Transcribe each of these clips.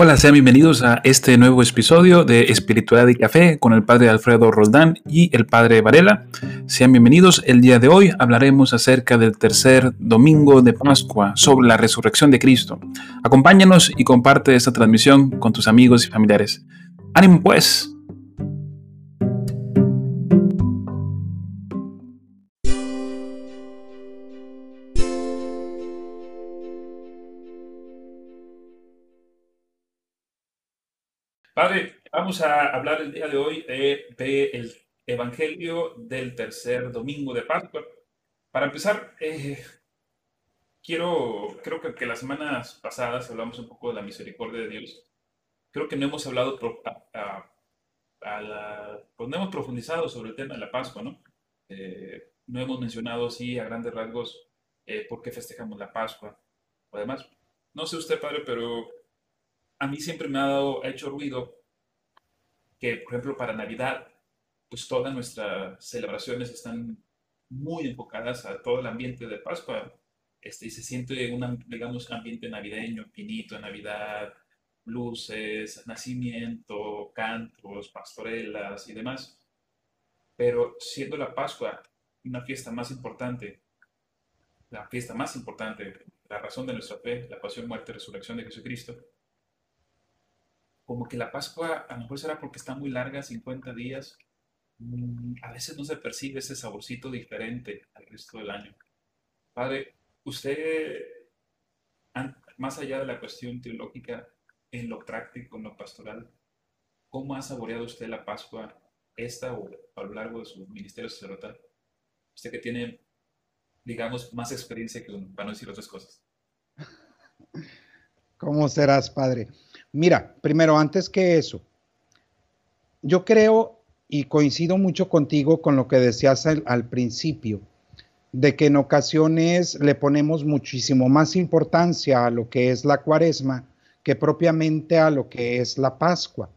Hola, sean bienvenidos a este nuevo episodio de Espiritualidad y Café con el Padre Alfredo Roldán y el Padre Varela. Sean bienvenidos. El día de hoy hablaremos acerca del tercer domingo de Pascua, sobre la resurrección de Cristo. Acompáñanos y comparte esta transmisión con tus amigos y familiares. ¡Ánimo pues! Padre, vamos a hablar el día de hoy del Evangelio del tercer domingo de Pascua. Para empezar, eh, quiero, creo que, que, las semanas pasadas hablamos un poco de la misericordia de Dios. Creo que no hemos hablado, a, la, pues no hemos profundizado sobre el tema de la Pascua, ¿no? Eh, no hemos mencionado así a grandes rasgos eh, por qué festejamos la Pascua o demás. No sé usted, padre, pero a mí siempre me ha dado, ha hecho ruido que, por ejemplo, para Navidad, pues todas nuestras celebraciones están muy enfocadas a todo el ambiente de Pascua. Este, y se siente un, digamos, ambiente navideño, pinito, Navidad, luces, nacimiento, cantos, pastorelas y demás. Pero siendo la Pascua una fiesta más importante, la fiesta más importante, la razón de nuestra fe, la pasión, muerte, resurrección de Jesucristo, como que la Pascua a lo mejor será porque está muy larga, 50 días, mm, a veces no se percibe ese saborcito diferente al resto del año. Padre, usted, más allá de la cuestión teológica, en lo práctico, en lo pastoral, ¿cómo ha saboreado usted la Pascua esta o a lo largo de su ministerio sacerdotal? Usted que tiene, digamos, más experiencia que uno, para no decir otras cosas. ¿Cómo serás, Padre? Mira, primero, antes que eso, yo creo y coincido mucho contigo con lo que decías al, principio, de que en ocasiones le ponemos muchísimo más importancia a lo que es la cuaresma que propiamente a lo que es la Pascua.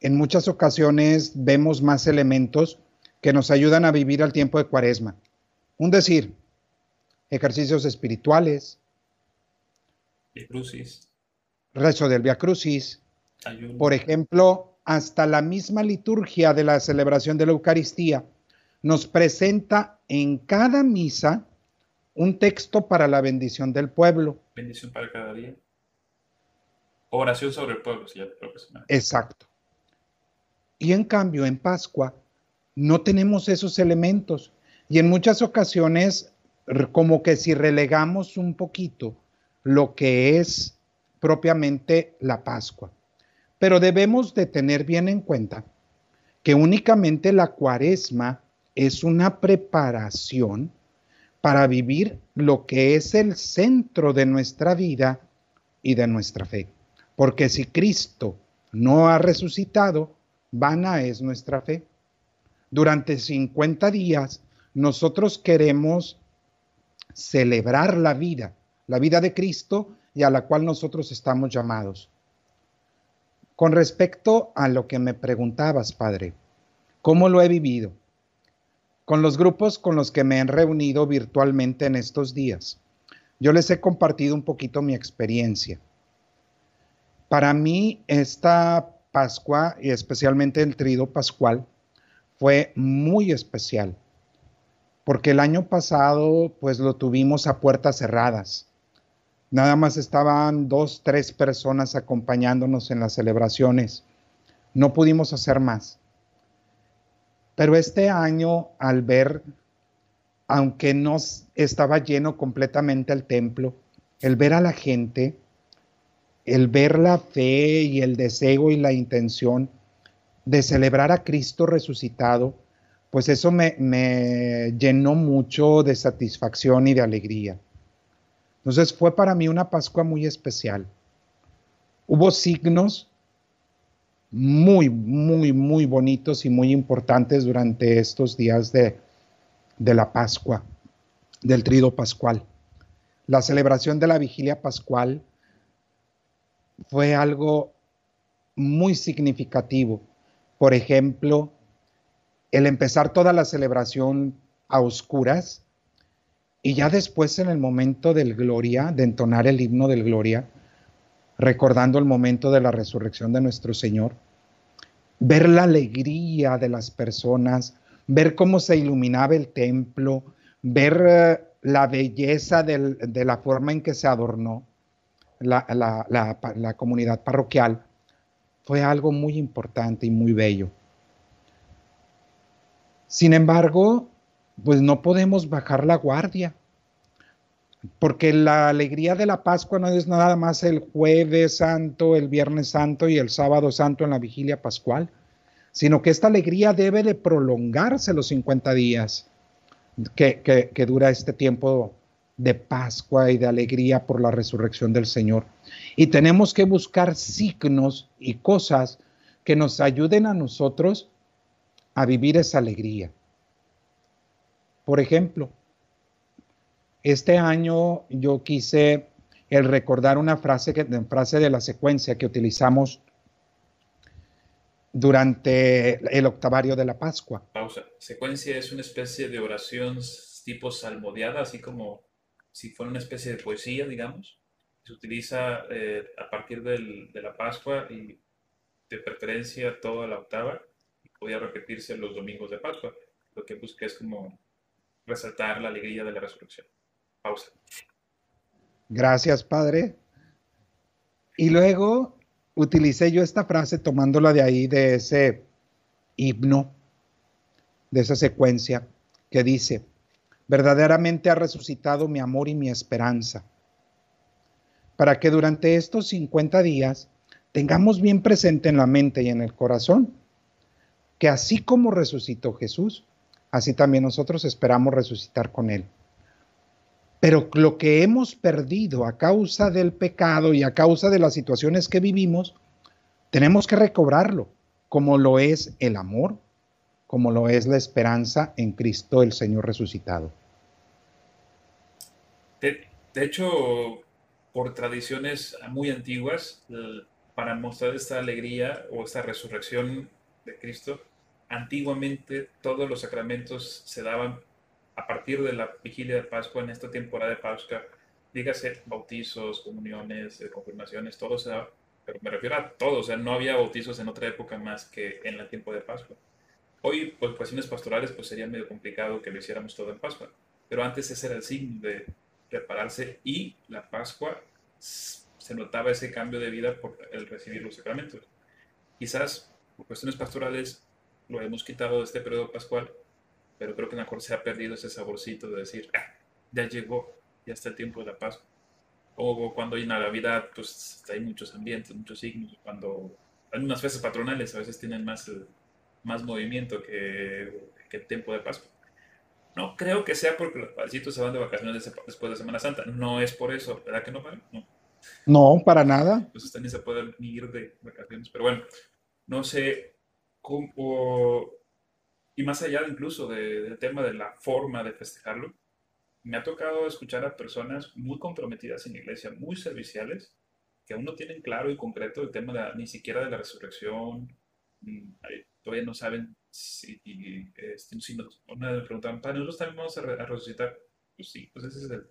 En muchas ocasiones vemos más elementos que nos ayudan a vivir al tiempo de cuaresma. Un decir, ejercicios espirituales. Crucis rezo del Via Crucis. Por ejemplo, hasta la misma liturgia de la celebración de la Eucaristía nos presenta en cada misa un texto para la bendición del pueblo. Bendición para cada día. Oración sobre el pueblo, si ya Exacto. Y en cambio, en Pascua no tenemos esos elementos. Y en muchas ocasiones, como que si relegamos un poquito lo que es propiamente la Pascua. Pero debemos de tener bien en cuenta que únicamente la cuaresma es una preparación para vivir lo que es el centro de nuestra vida y de nuestra fe. Porque si Cristo no ha resucitado, vana es nuestra fe. Durante 50 días nosotros queremos celebrar la vida, la vida de Cristo y a la cual nosotros estamos llamados. Con respecto a lo que me preguntabas, Padre, ¿cómo lo he vivido? Con los grupos con los que me he reunido virtualmente en estos días, yo les he compartido un poquito mi experiencia. Para mí, esta Pascua y especialmente el trido pascual fue muy especial, porque el año pasado pues lo tuvimos a puertas cerradas Nada más estaban dos, tres personas acompañándonos en las celebraciones. No pudimos hacer más. Pero este año, al ver, aunque no estaba lleno completamente el templo, el ver a la gente, el ver la fe y el deseo y la intención de celebrar a Cristo resucitado, pues eso me, me llenó mucho de satisfacción y de alegría. Entonces fue para mí una Pascua muy especial. Hubo signos muy, muy, muy bonitos y muy importantes durante estos días de, de la Pascua, del trido pascual. La celebración de la vigilia pascual fue algo muy significativo. Por ejemplo, el empezar toda la celebración a oscuras y ya después en el momento del gloria, de entonar el himno del gloria, recordando el momento de la resurrección de nuestro Señor, ver la alegría de las personas, ver cómo se iluminaba el templo, ver eh, la belleza de la forma en que se adornó la, la comunidad parroquial, fue algo muy importante y muy bello. Sin embargo, pues no podemos bajar la guardia, porque la alegría de la Pascua no es nada más el jueves santo, el viernes santo y el sábado santo en la vigilia pascual, sino que esta alegría debe de prolongarse los 50 días que, que dura este tiempo de Pascua y de alegría por la resurrección del Señor. Y tenemos que buscar signos y cosas que nos ayuden a nosotros a vivir esa alegría. Por ejemplo, este año yo quise el recordar una frase, que, frase de la secuencia que utilizamos durante el octavario de la Pascua. Pausa. Secuencia es una especie de oración tipo salmodiada, así como si fuera una especie de poesía, digamos. Se utiliza eh, a partir del, de la Pascua y de preferencia toda la octava podía repetirse los domingos de Pascua. Lo que busqué es como resaltar la alegría de la resurrección. Pausa. Gracias, Padre. Y luego utilicé yo esta frase tomándola de ahí, de ese himno, de esa secuencia que dice, verdaderamente ha resucitado mi amor y mi esperanza, para que durante estos 50 días tengamos bien presente en la mente y en el corazón que así como resucitó Jesús, así también nosotros esperamos resucitar con Él. Pero lo que hemos perdido a causa del pecado y a causa de las situaciones que vivimos, tenemos que recobrarlo, como lo es el amor, como lo es la esperanza en Cristo el Señor resucitado. De, hecho, por tradiciones muy antiguas, para mostrar esta alegría o esta resurrección de Cristo, antiguamente todos los sacramentos se daban a partir de la vigilia de Pascua en esta temporada de Pascua, dígase bautizos, comuniones, eh, confirmaciones, todo se daba, pero me refiero a todo, o sea, no había bautizos en otra época más que en el tiempo de Pascua. Hoy, por cuestiones pastorales, pues sería medio complicado que lo hiciéramos todo en Pascua, pero antes ese era el signo de prepararse y la Pascua se notaba ese cambio de vida por el recibir los sacramentos. Quizás por cuestiones pastorales lo hemos quitado de este periodo pascual, pero creo que mejor se ha perdido ese saborcito de decir, ah, ya llegó, ya está el tiempo de la Pascua. O cuando hay Navidad, pues hay muchos ambientes, muchos signos. Cuando hay unas fiestas patronales a veces tienen más, más movimiento que, que el tiempo de Pascua. No creo que sea porque los padrecitos se van de vacaciones después de Semana Santa. No es por eso, ¿verdad que no, No. No, para nada. Entonces también se pueden ir de vacaciones. Pero bueno, no sé cómo, y más allá incluso del tema de la forma de festejarlo, me ha tocado escuchar a personas muy comprometidas en la iglesia, muy serviciales, que aún no tienen claro y concreto el tema ni siquiera de la resurrección, mm, todavía no saben si, este, si nos, una me preguntaban, para nosotros también vamos a, resucitar. Pues sí, pues ese es el,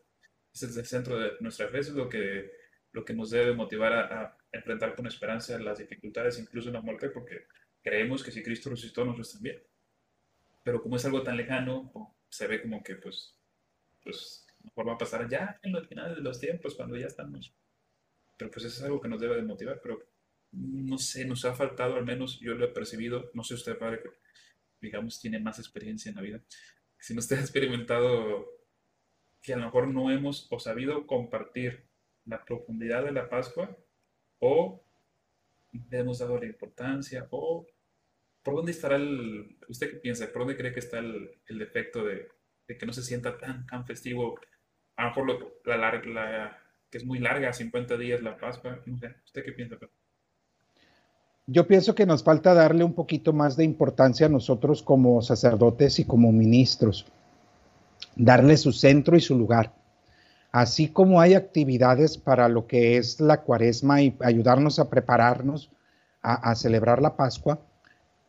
ese es el centro de nuestra fe, eso es lo que, lo que nos debe motivar a, a enfrentar con esperanza las dificultades, incluso la muerte, porque creemos que si Cristo resucitó, nosotros también. Pero como es algo tan lejano, se ve como que, pues, pues, mejor va a pasar ya en los finales de los tiempos, cuando ya estamos. Pero pues eso es algo que nos debe de motivar, pero no sé, nos ha faltado, al menos yo lo he percibido, no sé usted, padre, que digamos tiene más experiencia en la vida, si no usted ha experimentado que a lo mejor no hemos o sabido compartir la profundidad de la Pascua o le hemos dado la importancia o por dónde estará el, usted qué piensa, por dónde cree que está el, defecto de, que no se sienta tan, tan festivo, a lo mejor la, que es muy larga, 50 días la Pascua, ¿usted qué piensa? Yo pienso que nos falta darle un poquito más de importancia a nosotros como sacerdotes y como ministros, darle su centro y su lugar. Así como hay actividades para lo que es la cuaresma y ayudarnos a prepararnos a, celebrar la Pascua,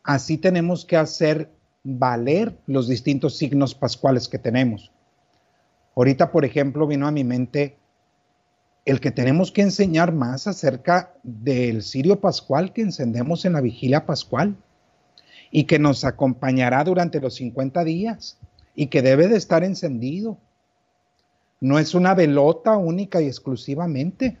así tenemos que hacer valer los distintos signos pascuales que tenemos. Ahorita, por ejemplo, vino a mi mente el que tenemos que enseñar más acerca del cirio pascual que encendemos en la vigilia pascual y que nos acompañará durante los 50 días y que debe de estar encendido. No es una velota única y exclusivamente.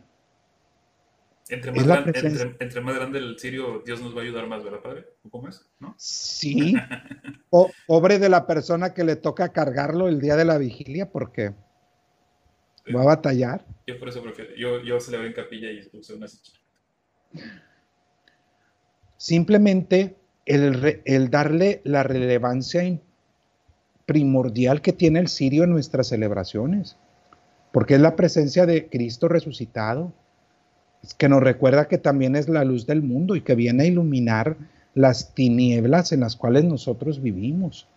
Entre más, grande, entre, más, grande, el cirio, Dios nos va a ayudar más, ¿verdad, Padre? ¿Cómo es? ¿No? Sí. o, pobre de la persona que le toca cargarlo el día de la vigilia porque va a batallar. Yo por eso prefiero, yo, yo se le en capilla y usé una Simplemente el, el, darle la relevancia primordial que tiene el sirio en nuestras celebraciones, porque es la presencia de Cristo resucitado, que nos recuerda que también es la luz del mundo y que viene a iluminar las tinieblas en las cuales nosotros vivimos.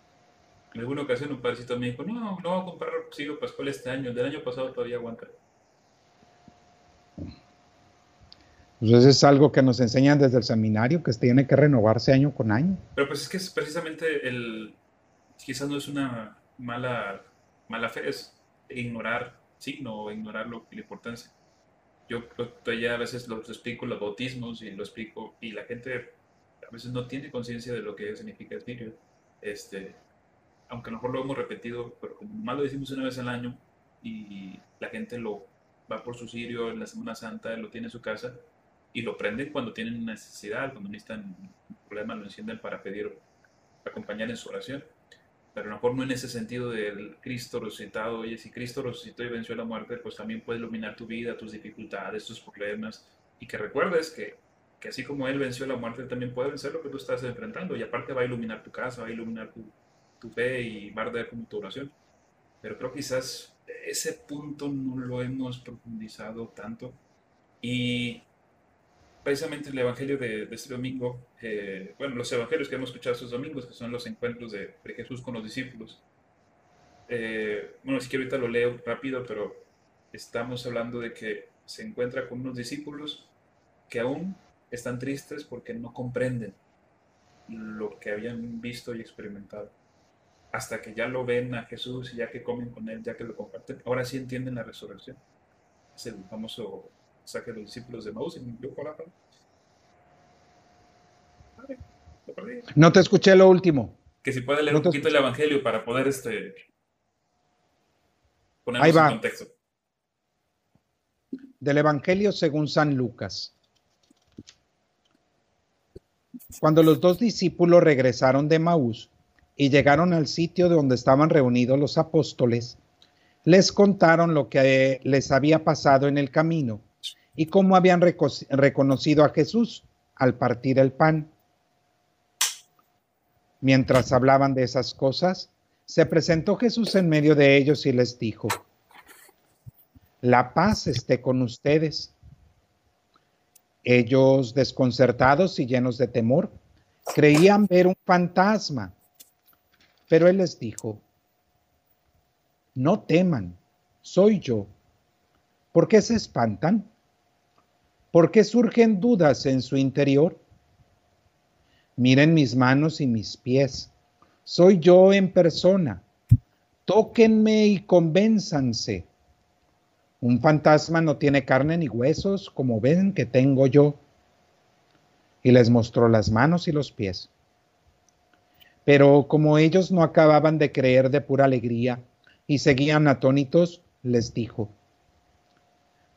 En alguna ocasión un padrecito me dijo, no, no voy a comprar Sirio Pascual este año, del año pasado todavía aguanta. Entonces es algo que nos enseñan desde el seminario, que tiene que renovarse año con año. Pero pues es que es precisamente el, quizás no es una mala, mala fe, es ignorar signo o ignorar lo, la importancia. Yo ya a veces lo, explico los bautismos y lo explico, y la gente a veces no tiene conciencia de lo que significa el sirio. Este, aunque a lo mejor lo hemos repetido, pero como más lo decimos una vez al año y la gente lo va por su sirio en la Semana Santa, lo tiene en su casa y lo prenden cuando tienen necesidad, cuando necesitan un problema, lo encienden para pedir, acompañar en su oración. Pero a lo mejor no en ese sentido del Cristo resucitado. Oye, si Cristo resucitó y venció la muerte, pues también puede iluminar tu vida, tus dificultades, tus problemas. Y que recuerdes que, que así como Él venció la muerte, también puede vencer lo que tú estás enfrentando. Y aparte va a iluminar tu casa, va a iluminar tu, tu fe y va a arder como tu oración. Pero creo quizás ese punto no lo hemos profundizado tanto. Y precisamente el Evangelio de, este domingo, eh, bueno, los Evangelios que hemos escuchado estos domingos, que son los encuentros de, Jesús con los discípulos. Eh, bueno, si que ahorita lo leo rápido, pero estamos hablando de que se encuentra con unos discípulos que aún están tristes porque no comprenden lo que habían visto y experimentado hasta que ya lo ven a Jesús y ya que comen con él, ya que lo comparten, ahora sí entienden la resurrección. Es el famoso saque los discípulos de Maús y me la No te escuché lo último. Que si puede leer un poquito el Evangelio para poder este, ponernos en contexto. Del Evangelio según San Lucas. Cuando los dos discípulos regresaron de Maús, y llegaron al sitio donde estaban reunidos los apóstoles, les contaron lo que les había pasado en el camino y cómo habían reconocido a Jesús al partir el pan. Mientras hablaban de esas cosas, se presentó Jesús en medio de ellos y les dijo, la paz esté con ustedes. Ellos, desconcertados y llenos de temor, creían ver un fantasma pero él les dijo, no teman, soy yo. ¿Por qué se espantan? ¿Por qué surgen dudas en su interior? Miren mis manos y mis pies. Soy yo en persona. Tóquenme y convénzanse. Un fantasma no tiene carne ni huesos, como ven que tengo yo. Y les mostró las manos y los pies. Pero como ellos no acababan de creer de pura alegría y seguían atónitos, les dijo,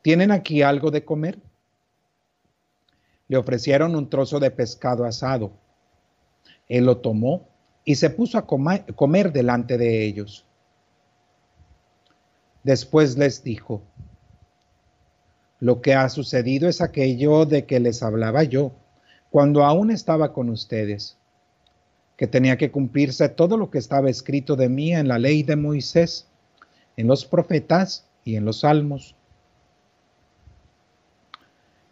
¿tienen aquí algo de comer? Le ofrecieron un trozo de pescado asado. Él lo tomó y se puso a comer delante de ellos. Después les dijo, lo que ha sucedido es aquello de que les hablaba yo cuando aún estaba con ustedes que tenía que cumplirse todo lo que estaba escrito de mí en la ley de Moisés, en los profetas y en los salmos.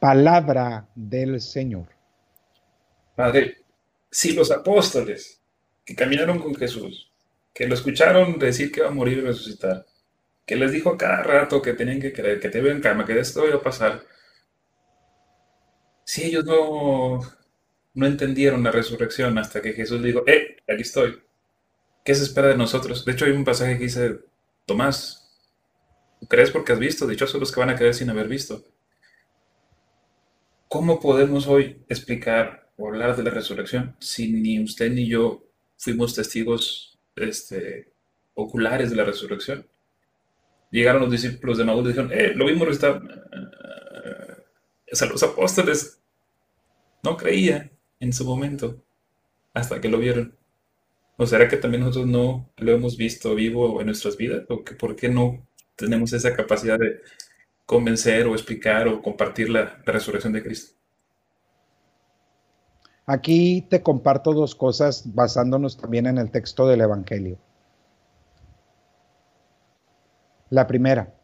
Palabra del Señor. Padre, si los apóstoles que caminaron con Jesús, que lo escucharon decir que iba a morir y resucitar, que les dijo cada rato que tenían que creer, que te ven cama, que esto iba a pasar, si ellos no, no entendieron la resurrección hasta que Jesús dijo, eh, aquí estoy, ¿qué se espera de nosotros? De hecho, hay un pasaje que dice, Tomás, ¿crees porque has visto? Dichosos los que van a creer sin haber visto. ¿Cómo podemos hoy explicar o hablar de la resurrección si ni usted ni yo fuimos testigos este, oculares de la resurrección? Llegaron los discípulos de Maús y dijeron, eh, lo vimos resucitar. O los apóstoles no creían en su momento hasta que lo vieron. ¿O será que también nosotros no lo hemos visto vivo en nuestras vidas? ¿O que por qué no tenemos esa capacidad de convencer o explicar o compartir la, resurrección de Cristo. Aquí te comparto dos cosas basándonos también en el texto del Evangelio. La primera,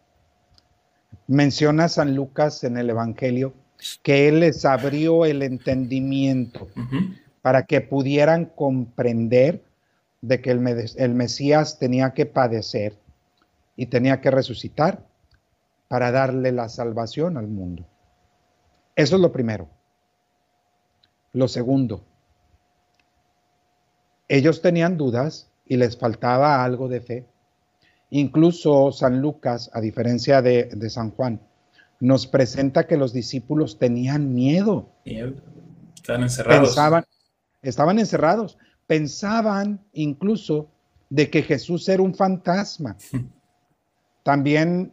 menciona San Lucas en el Evangelio que él les abrió el entendimiento para que pudieran comprender de que el, el Mesías tenía que padecer y tenía que resucitar para darle la salvación al mundo. Eso es lo primero. Lo segundo, ellos tenían dudas y les faltaba algo de fe. Incluso San Lucas, a diferencia de, San Juan, nos presenta que los discípulos tenían miedo. Estaban encerrados. estaban encerrados. Pensaban incluso de que Jesús era un fantasma. También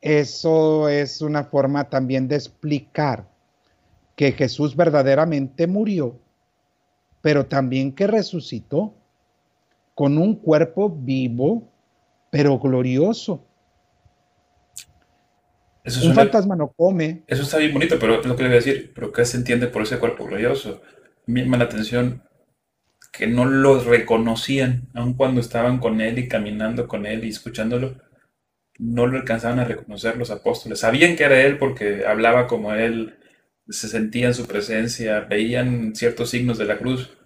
eso es una forma también de explicar que Jesús verdaderamente murió, pero también que resucitó con un cuerpo vivo, pero glorioso. un fantasma no come. Eso está bien bonito, pero es lo que le voy a decir. ¿Pero qué se entiende por ese cuerpo glorioso? Me llama la atención que no lo reconocían, aun cuando estaban con él y caminando con él y escuchándolo no lo alcanzaban a reconocer los apóstoles. Sabían que era él porque hablaba como él, se sentía en su presencia, veían ciertos signos de la cruz,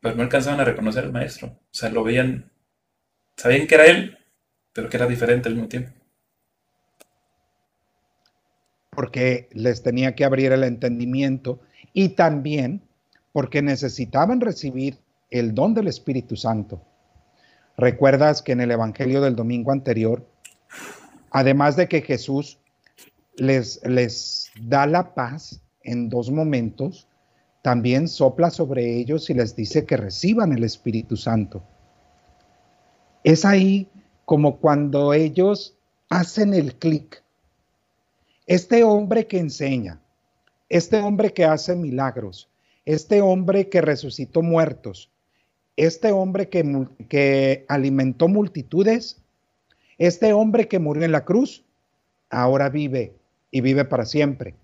pero no alcanzaban a reconocer al maestro. O sea, lo veían, sabían que era él, pero que era diferente al mismo tiempo. Porque les tenía que abrir el entendimiento y también porque necesitaban recibir el don del Espíritu Santo. Recuerdas que en el Evangelio del domingo anterior Además de que Jesús les, les da la paz en dos momentos, también sopla sobre ellos y les dice que reciban el Espíritu Santo. Es ahí como cuando ellos hacen el clic. Este hombre que enseña, este hombre que hace milagros, este hombre que resucitó muertos, este hombre que, que alimentó multitudes, este hombre que murió en la cruz, ahora vive y vive para siempre.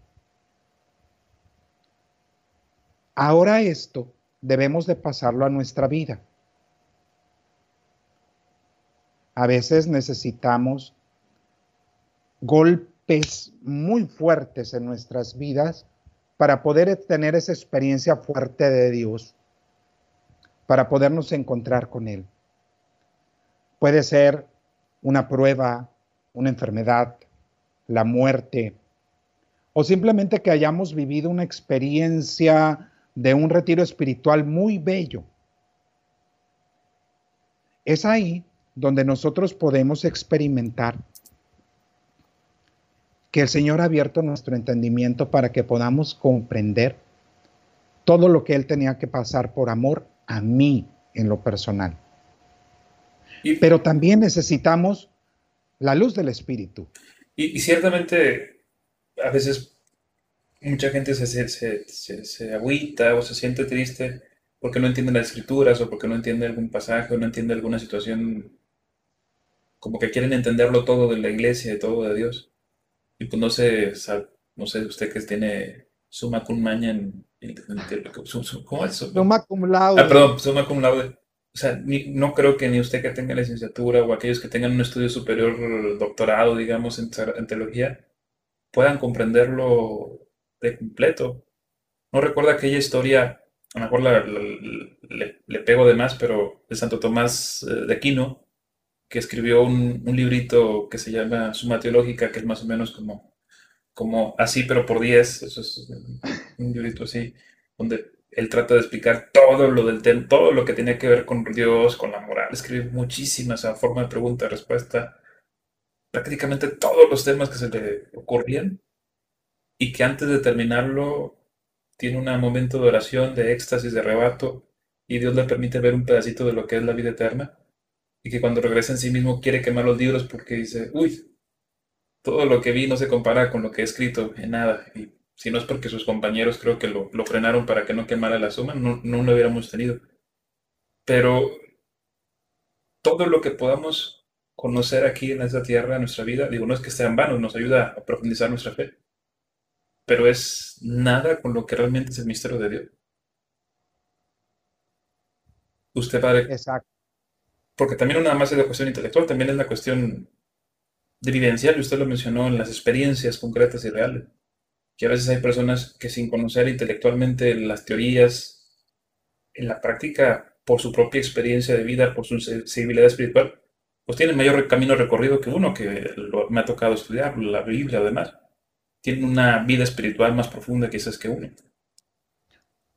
Ahora esto debemos de pasarlo a nuestra vida. A veces necesitamos golpes muy fuertes en nuestras vidas para poder tener esa experiencia fuerte de Dios, para podernos encontrar con Él. Puede ser una prueba, una enfermedad, la muerte, o simplemente que hayamos vivido una experiencia de un retiro espiritual muy bello. Es ahí donde nosotros podemos experimentar que el Señor ha abierto nuestro entendimiento para que podamos comprender todo lo que Él tenía que pasar por amor a mí en lo personal. Pero también necesitamos la luz del Espíritu. Y, ciertamente, a veces mucha gente se, se, se, agüita o se siente triste porque no entiende las escrituras o porque no entiende algún pasaje o no entiende alguna situación, como que quieren entenderlo todo de la iglesia y todo de Dios. Y pues no sé, no sé, usted que tiene suma cum maña en, ¿cómo es eso? Suma cum laude. Ah, perdón, suma cum laude o sea, no creo que ni usted que tenga licenciatura o aquellos que tengan un estudio superior, doctorado, digamos, en, teología, puedan comprenderlo de completo. No recuerda aquella historia, a lo mejor le, pego de más, pero de Santo Tomás eh, de Aquino, que escribió un, librito que se llama Suma Teológica, que es más o menos como, como así, pero por 10. Eso es un librito así, donde él trata de explicar todo lo del todo lo que tiene que ver con Dios, con la moral. Escribe muchísimas a forma de pregunta respuesta. Prácticamente todos los temas que se le ocurrían. Y que antes de terminarlo, tiene un momento de oración, de éxtasis, de arrebato. Y Dios le permite ver un pedacito de lo que es la vida eterna y que cuando regresa en sí mismo quiere quemar los libros porque dice, uy, todo lo que vi no se compara con lo que he escrito en nada. Si no es porque sus compañeros creo que lo, frenaron para que no quemara la suma, no, no lo hubiéramos tenido. Pero todo lo que podamos conocer aquí en esta tierra, en nuestra vida, digo, no es que sea en vano, nos ayuda a profundizar nuestra fe, pero es nada con lo que realmente es el misterio de Dios. Usted, padre, Exacto porque también no nada más es la cuestión intelectual, también es la cuestión de vivencial, y usted lo mencionó en las experiencias concretas y reales, que a veces hay personas que sin conocer intelectualmente las teorías, en la práctica, por su propia experiencia de vida, por su sensibilidad espiritual, pues tienen mayor camino recorrido que uno que me ha tocado estudiar, la Biblia además. Tienen una vida espiritual más profunda quizás que uno.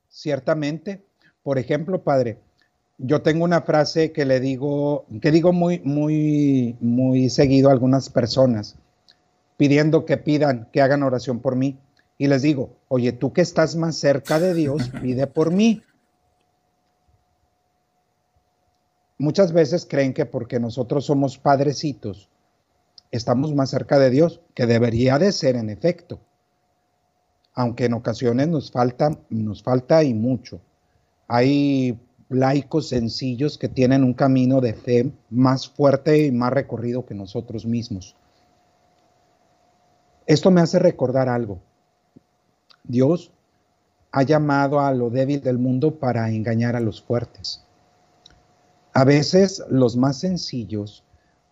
Ciertamente. Por ejemplo, padre, yo tengo una frase que le digo, que digo muy, muy, muy seguido a algunas personas, pidiendo que pidan, que hagan oración por mí. Y les digo, oye, tú que estás más cerca de Dios, pide por mí. Muchas veces creen que porque nosotros somos padrecitos, estamos más cerca de Dios, que debería de ser en efecto. Aunque en ocasiones nos falta, nos falta y mucho. Hay laicos sencillos que tienen un camino de fe más fuerte y más recorrido que nosotros mismos. Esto me hace recordar algo. Dios ha llamado a lo débil del mundo para engañar a los fuertes. A veces los más sencillos,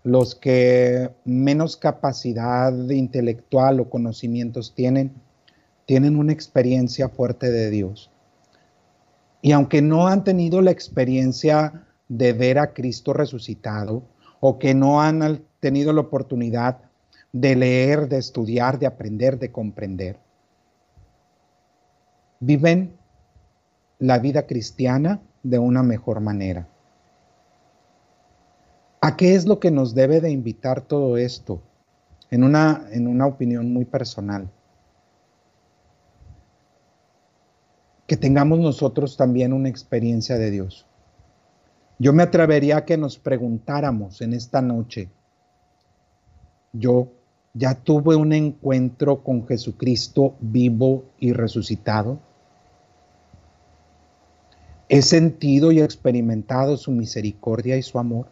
los que menos capacidad intelectual o conocimientos tienen, tienen una experiencia fuerte de Dios y aunque no han tenido la experiencia de ver a Cristo resucitado o que no han tenido la oportunidad de leer, de estudiar, de aprender, de comprender, viven la vida cristiana de una mejor manera. ¿A qué es lo que nos debe de invitar todo esto? En una, en una opinión muy personal. que tengamos nosotros también una experiencia de Dios. Yo me atrevería a que nos preguntáramos en esta noche, yo ya tuve un encuentro con Jesucristo vivo y resucitado. He sentido y experimentado su misericordia y su amor.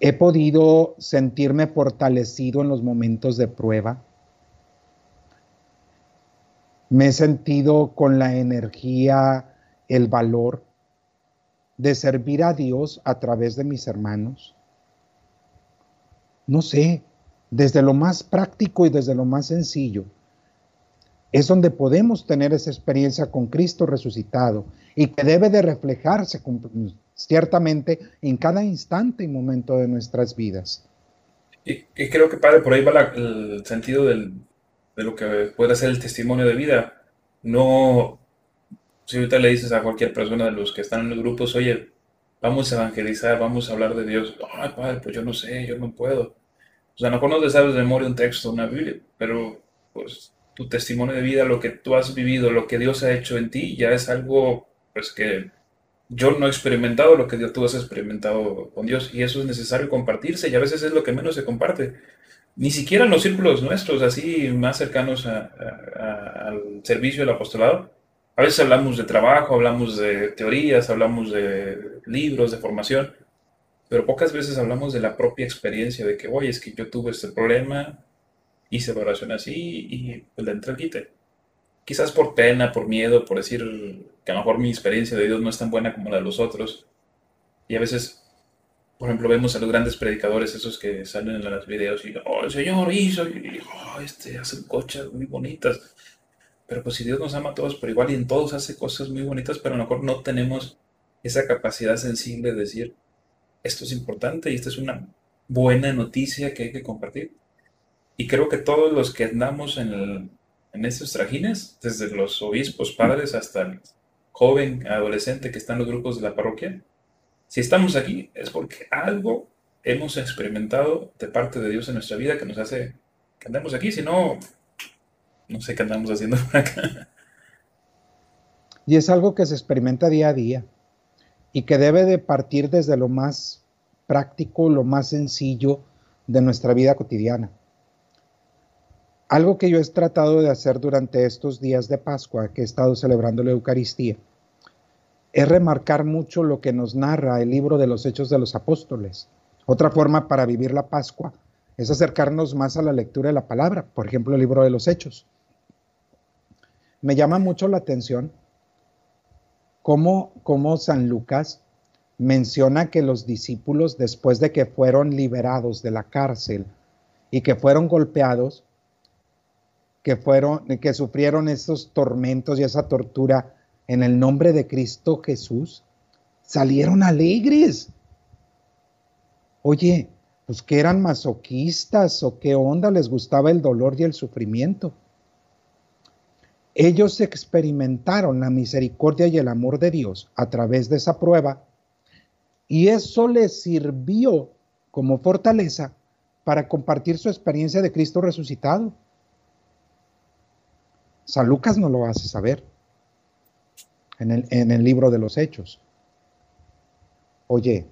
He podido sentirme fortalecido en los momentos de prueba me he sentido con la energía, el valor de servir a Dios a través de mis hermanos. No sé, desde lo más práctico y desde lo más sencillo, es donde podemos tener esa experiencia con Cristo resucitado y que debe de reflejarse ciertamente en cada instante y momento de nuestras vidas. Y, creo que, Padre, por ahí va el sentido del, de lo que puede ser el testimonio de vida. No, si ahorita le dices a cualquier persona de los que están en los grupos, oye, vamos a evangelizar, vamos a hablar de Dios. Ay, padre, pues yo no sé, yo no puedo. O sea, no conoces, sabes de memoria un texto, una Biblia, pero pues tu testimonio de vida, lo que tú has vivido, lo que Dios ha hecho en ti, ya es algo pues que yo no he experimentado lo que tú has experimentado con Dios y eso es necesario compartirse y a veces es lo que menos se comparte ni siquiera en los círculos nuestros, así más cercanos al servicio del apostolado. A veces hablamos de trabajo, hablamos de teorías, hablamos de libros, de formación, pero pocas veces hablamos de la propia experiencia, de que, oye, es que yo tuve este problema, hice oración así y pues le entré quite. Quizás por pena, por miedo, por decir que a lo mejor mi experiencia de Dios no es tan buena como la de los otros. Y a veces por ejemplo, vemos a los grandes predicadores, esos que salen en los videos y, oh, el Señor hizo, y, oh, este, hacen cochas muy bonitas. Pero pues si Dios nos ama a todos por igual y en todos hace cosas muy bonitas, pero a lo mejor no tenemos esa capacidad sensible de decir, esto es importante y esta es una buena noticia que hay que compartir. Y creo que todos los que andamos en, estos trajines, desde los obispos, padres, hasta el joven, adolescente que está en los grupos de la parroquia, si estamos aquí es porque algo hemos experimentado de parte de Dios en nuestra vida que nos hace que andemos aquí, si no, no sé qué andamos haciendo acá. Y es algo que se experimenta día a día y que debe de partir desde lo más práctico, lo más sencillo de nuestra vida cotidiana. Algo que yo he tratado de hacer durante estos días de Pascua que he estado celebrando la Eucaristía es remarcar mucho lo que nos narra el libro de los Hechos de los Apóstoles. Otra forma para vivir la Pascua es acercarnos más a la lectura de la palabra, por ejemplo, el libro de los Hechos. Me llama mucho la atención cómo, San Lucas menciona que los discípulos, después de que fueron liberados de la cárcel y que fueron golpeados, que, fueron, que sufrieron esos tormentos y esa tortura en el nombre de Cristo Jesús, salieron alegres. Oye, pues que eran masoquistas o qué onda les gustaba el dolor y el sufrimiento. Ellos experimentaron la misericordia y el amor de Dios a través de esa prueba y eso les sirvió como fortaleza para compartir su experiencia de Cristo resucitado. San Lucas no lo hace saber en el, en el libro de los Hechos. Oye,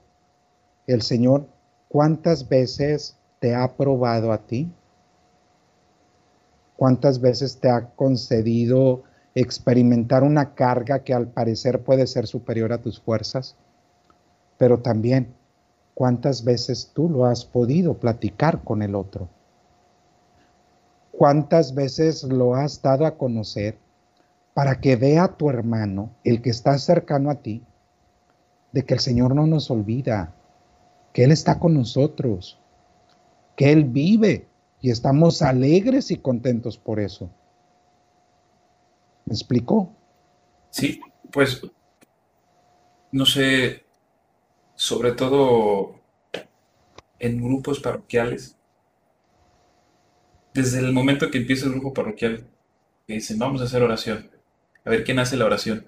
el Señor, ¿cuántas veces te ha probado a ti? ¿Cuántas veces te ha concedido experimentar una carga que al parecer puede ser superior a tus fuerzas? Pero también, ¿cuántas veces tú lo has podido platicar con el otro? ¿Cuántas veces lo has dado a conocer para que vea tu hermano, el que está cercano a ti, de que el Señor no nos olvida, que Él está con nosotros, que Él vive y estamos alegres y contentos por eso. ¿Me explicó? Sí, pues no sé, sobre todo en grupos parroquiales, desde el momento que empieza el grupo parroquial, que dicen, vamos a hacer oración, a ver quién hace la oración.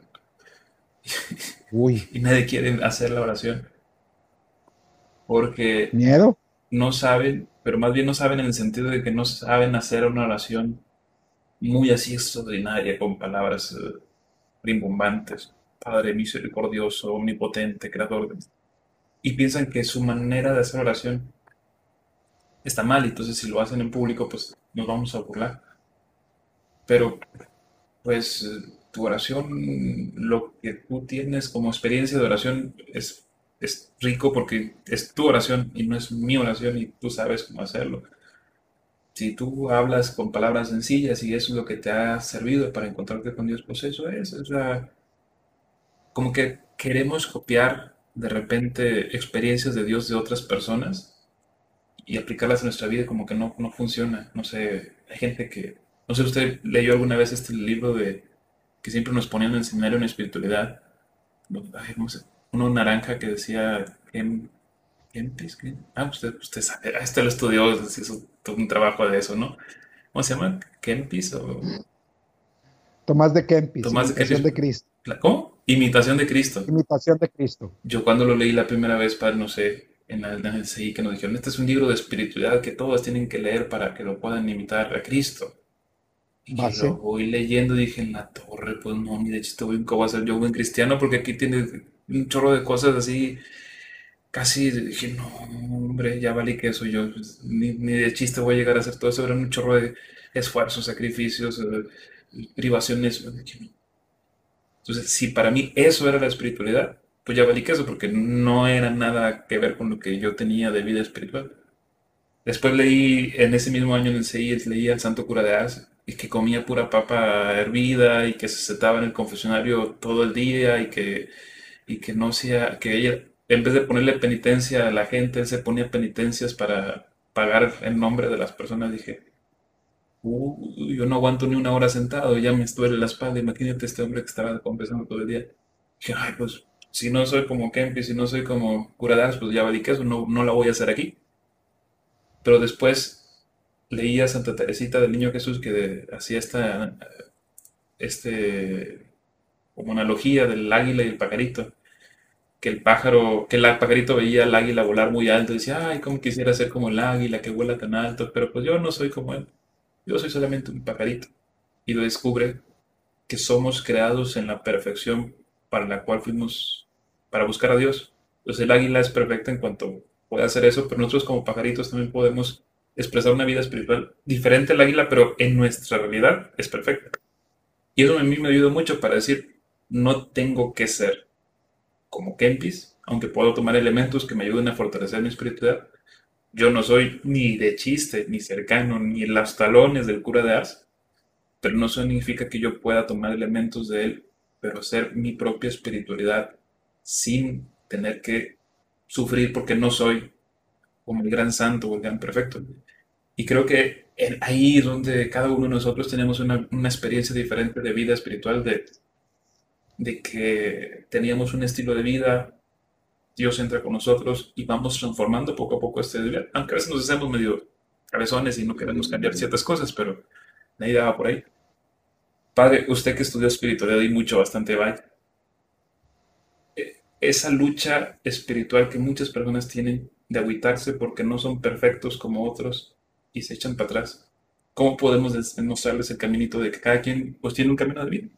Uy. y nadie quiere hacer la oración. Porque miedo. No saben, pero más bien no saben en el sentido de que no saben hacer una oración muy así extraordinaria, con palabras eh, rimbombantes. Padre misericordioso, omnipotente, creador. Y piensan que su manera de hacer oración está mal, entonces si lo hacen en público, pues nos vamos a burlar. Pero, pues, tu oración, lo que tú tienes como experiencia de oración es, es rico porque es tu oración y no es mi oración y tú sabes cómo hacerlo. Si tú hablas con palabras sencillas y eso es lo que te ha servido para encontrarte con Dios, pues eso es. O sea, como que queremos copiar de repente experiencias de Dios de otras personas y aplicarlas en nuestra vida como que no, no funciona. No sé, hay gente que, no sé, usted leyó alguna vez este libro de que siempre nos ponían en el seminario en espiritualidad. Ay, no sé, uno naranja que decía Kempis. Ah, usted, usted sabe, ah, este lo estudió, hizo todo un trabajo de eso, ¿no? ¿Cómo se llama? ¿Kempis o...? Tomás de Kempis. Tomás de Kempis. de Cristo. ¿Cómo? Imitación de Cristo. Imitación de Cristo. Yo cuando lo leí la primera vez, para no sé, en, la, en el CI, que nos dijeron, este es un libro de espiritualidad que todos tienen que leer para que lo puedan imitar a Cristo. Y lo voy leyendo dije, en la torre, pues no, ni de chiste voy, ¿cómo voy a ser yo buen cristiano? Porque aquí tiene un chorro de cosas así, casi dije, no, hombre, ya vale que eso yo, pues, ni, de chiste voy a llegar a hacer todo eso, era un chorro de esfuerzos, sacrificios, eh, privaciones. Entonces, si para mí eso era la espiritualidad, pues ya valí que eso, porque no era nada que ver con lo que yo tenía de vida espiritual. Después leí, en ese mismo año en el leí al Santo Cura de Ars, y que comía pura papa hervida y que se sentaba en el confesionario todo el día y que, y que no hacía, que ella, en vez de ponerle penitencia a la gente, él se ponía penitencias para pagar en nombre de las personas. Dije, yo no aguanto ni una hora sentado, ya me duele la espalda. Imagínate este hombre que estaba confesando todo el día. Dije, ay, pues si no soy como Kempi, si no soy como Curadas, pues ya valí que eso, no, no la voy a hacer aquí. Pero después leía Santa Teresita del Niño Jesús que hacía esta este, como analogía del águila y el pajarito que el pájaro, que el pajarito veía al águila volar muy alto y decía, ay, cómo quisiera ser como el águila que vuela tan alto, pero pues yo no soy como él, yo soy solamente un pajarito. Y lo descubre que somos creados en la perfección para la cual fuimos, para buscar a Dios. Pues el águila es perfecta en cuanto puede hacer eso, pero nosotros como pajaritos también podemos expresar una vida espiritual diferente al águila, pero en nuestra realidad es perfecta. Y eso a mí me ayuda mucho para decir, no tengo que ser como Kempis, aunque puedo tomar elementos que me ayuden a fortalecer mi espiritualidad, yo no soy ni de chiste, ni cercano, ni los talones del cura de Ars, pero no significa que yo pueda tomar elementos de él, pero hacer mi propia espiritualidad sin tener que sufrir porque no soy como el gran santo o el gran perfecto. Y creo que ahí es donde cada uno de nosotros tenemos una, una experiencia diferente de vida espiritual, de de que teníamos un estilo de vida, Dios entra con nosotros y vamos transformando poco a poco este vida, aunque a veces nos hacemos medio cabezones y no queremos cambiar ciertas cosas, pero la idea va por ahí. Padre, usted que estudió espiritualidad y mucho, bastante vaya, esa lucha espiritual que muchas personas tienen de agüitarse porque no son perfectos como otros y se echan para atrás, ¿cómo podemos mostrarles el caminito de que cada quien pues tiene un camino de vida?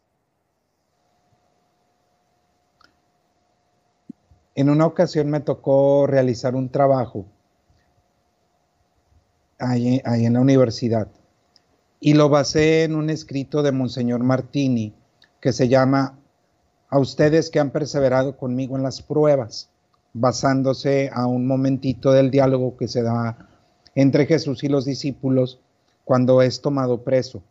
En una ocasión me tocó realizar un trabajo ahí, en la universidad y lo basé en un escrito de Monseñor Martini que se llama A ustedes que han perseverado conmigo en las pruebas, basándose a un momentito del diálogo que se da entre Jesús y los discípulos cuando es tomado preso.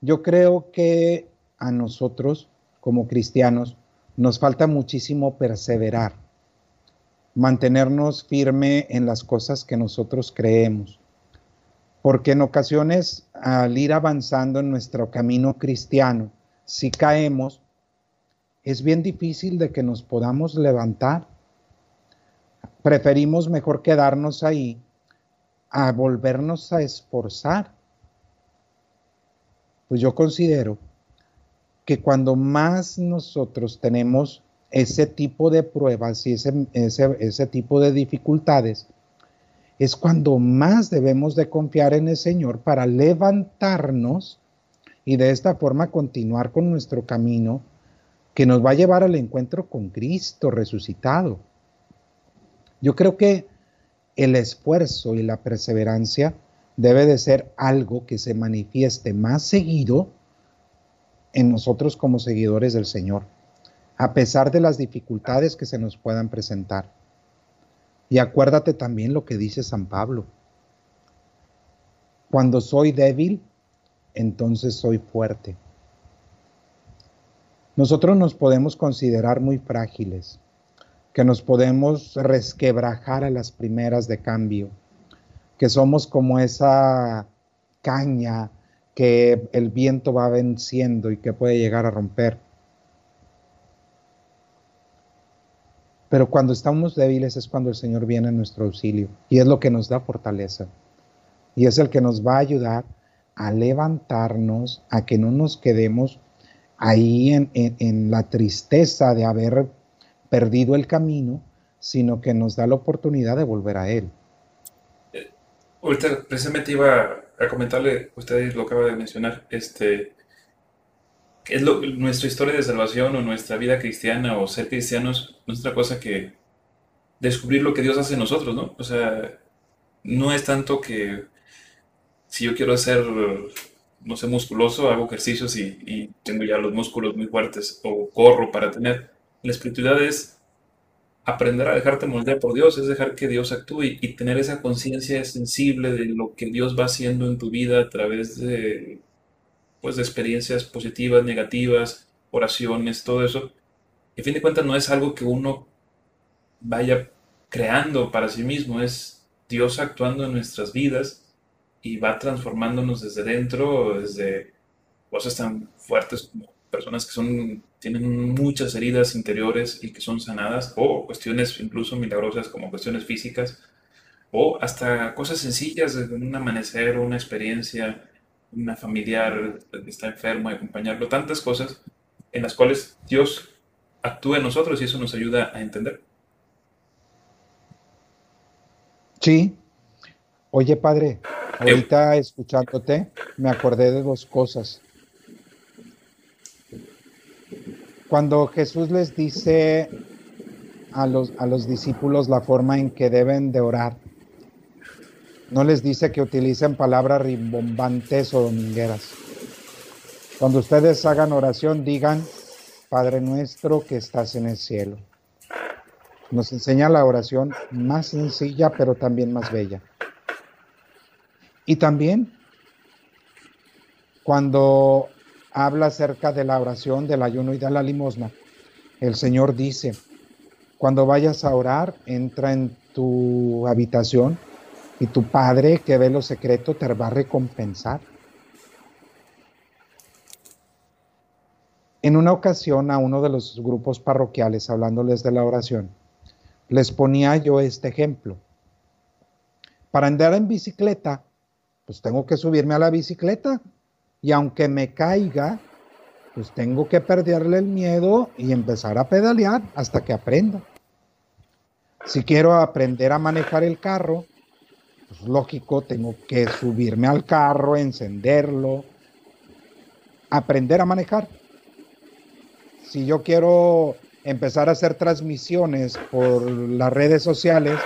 Yo creo que a nosotros como cristianos nos falta muchísimo perseverar, mantenernos firme en las cosas que nosotros creemos, porque en ocasiones al ir avanzando en nuestro camino cristiano, si caemos, es bien difícil de que nos podamos levantar. Preferimos mejor quedarnos ahí a volvernos a esforzar. Pues yo considero que cuando más nosotros tenemos ese tipo de pruebas y ese, ese, tipo de dificultades, es cuando más debemos de confiar en el Señor para levantarnos y de esta forma continuar con nuestro camino que nos va a llevar al encuentro con Cristo resucitado. Yo creo que el esfuerzo y la perseverancia debe de ser algo que se manifieste más seguido en nosotros como seguidores del Señor, a pesar de las dificultades que se nos puedan presentar. Y acuérdate también lo que dice San Pablo. Cuando soy débil, entonces soy fuerte. Nosotros nos podemos considerar muy frágiles, que nos podemos resquebrajar a las primeras de cambio, que somos como esa caña que el viento va venciendo y que puede llegar a romper. Pero cuando estamos débiles es cuando el Señor viene en nuestro auxilio y es lo que nos da fortaleza. Y es el que nos va a ayudar a levantarnos, a que no nos quedemos ahí en, en la tristeza de haber perdido el camino, sino que nos da la oportunidad de volver a Él. Eh, ahorita precisamente iba a comentarle, usted lo acaba de mencionar, este, es lo, nuestra historia de salvación o nuestra vida cristiana o ser cristianos no es otra cosa que descubrir lo que Dios hace en nosotros, ¿no? O sea, no es tanto que si yo quiero ser, no sé, musculoso, hago ejercicios y, y tengo ya los músculos muy fuertes o corro para tener. La espiritualidad es aprender a dejarte moldear por Dios, es dejar que Dios actúe y, tener esa conciencia sensible de lo que Dios va haciendo en tu vida a través de, pues, de experiencias positivas, negativas, oraciones, todo eso. Y a fin de cuentas no es algo que uno vaya creando para sí mismo, es Dios actuando en nuestras vidas y va transformándonos desde dentro, desde cosas tan fuertes como personas que son, tienen muchas heridas interiores y que son sanadas, o cuestiones incluso milagrosas como cuestiones físicas, o hasta cosas sencillas, un amanecer, una experiencia, una familiar que está enfermo, acompañarlo, tantas cosas en las cuales Dios actúa en nosotros y eso nos ayuda a entender. Sí. Oye, padre, ahorita escuchándote, me acordé de dos cosas. Cuando Jesús les dice a los, a los discípulos la forma en que deben de orar, no les dice que utilicen palabras rimbombantes o domingueras. Cuando ustedes hagan oración, digan, Padre nuestro que estás en el cielo. Nos enseña la oración más sencilla, pero también más bella. Y también, cuando habla acerca de la oración, del ayuno y de la limosna, el Señor dice, cuando vayas a orar, entra en tu habitación y tu Padre que ve lo secreto te va a recompensar. En una ocasión a uno de los grupos parroquiales, hablándoles de la oración, les ponía yo este ejemplo. Para andar en bicicleta, pues tengo que subirme a la bicicleta y aunque me caiga, pues tengo que perderle el miedo y empezar a pedalear hasta que aprenda. Si quiero aprender a manejar el carro, pues lógico, tengo que subirme al carro, encenderlo, aprender a manejar. Si yo quiero empezar a hacer transmisiones por las redes sociales,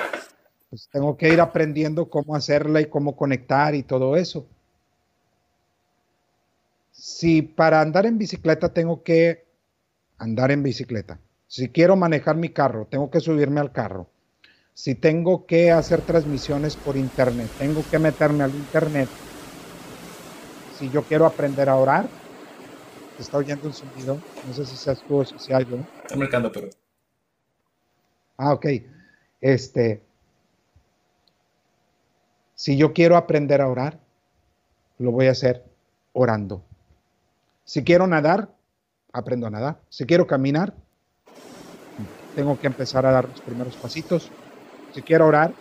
pues tengo que ir aprendiendo cómo hacerla y cómo conectar y todo eso. Si para andar en bicicleta tengo que andar en bicicleta, si quiero manejar mi carro, tengo que subirme al carro. Si tengo que hacer transmisiones por internet, tengo que meterme al internet. Si yo quiero aprender a orar, está oyendo un sonido. No sé si seas tú o si sea yo. Está marcando, pero. Ah, ok. Este. Si yo quiero aprender a orar, lo voy a hacer orando. Si quiero nadar, aprendo a nadar. Si quiero caminar, tengo que empezar a dar los primeros pasitos. Si quiero orar,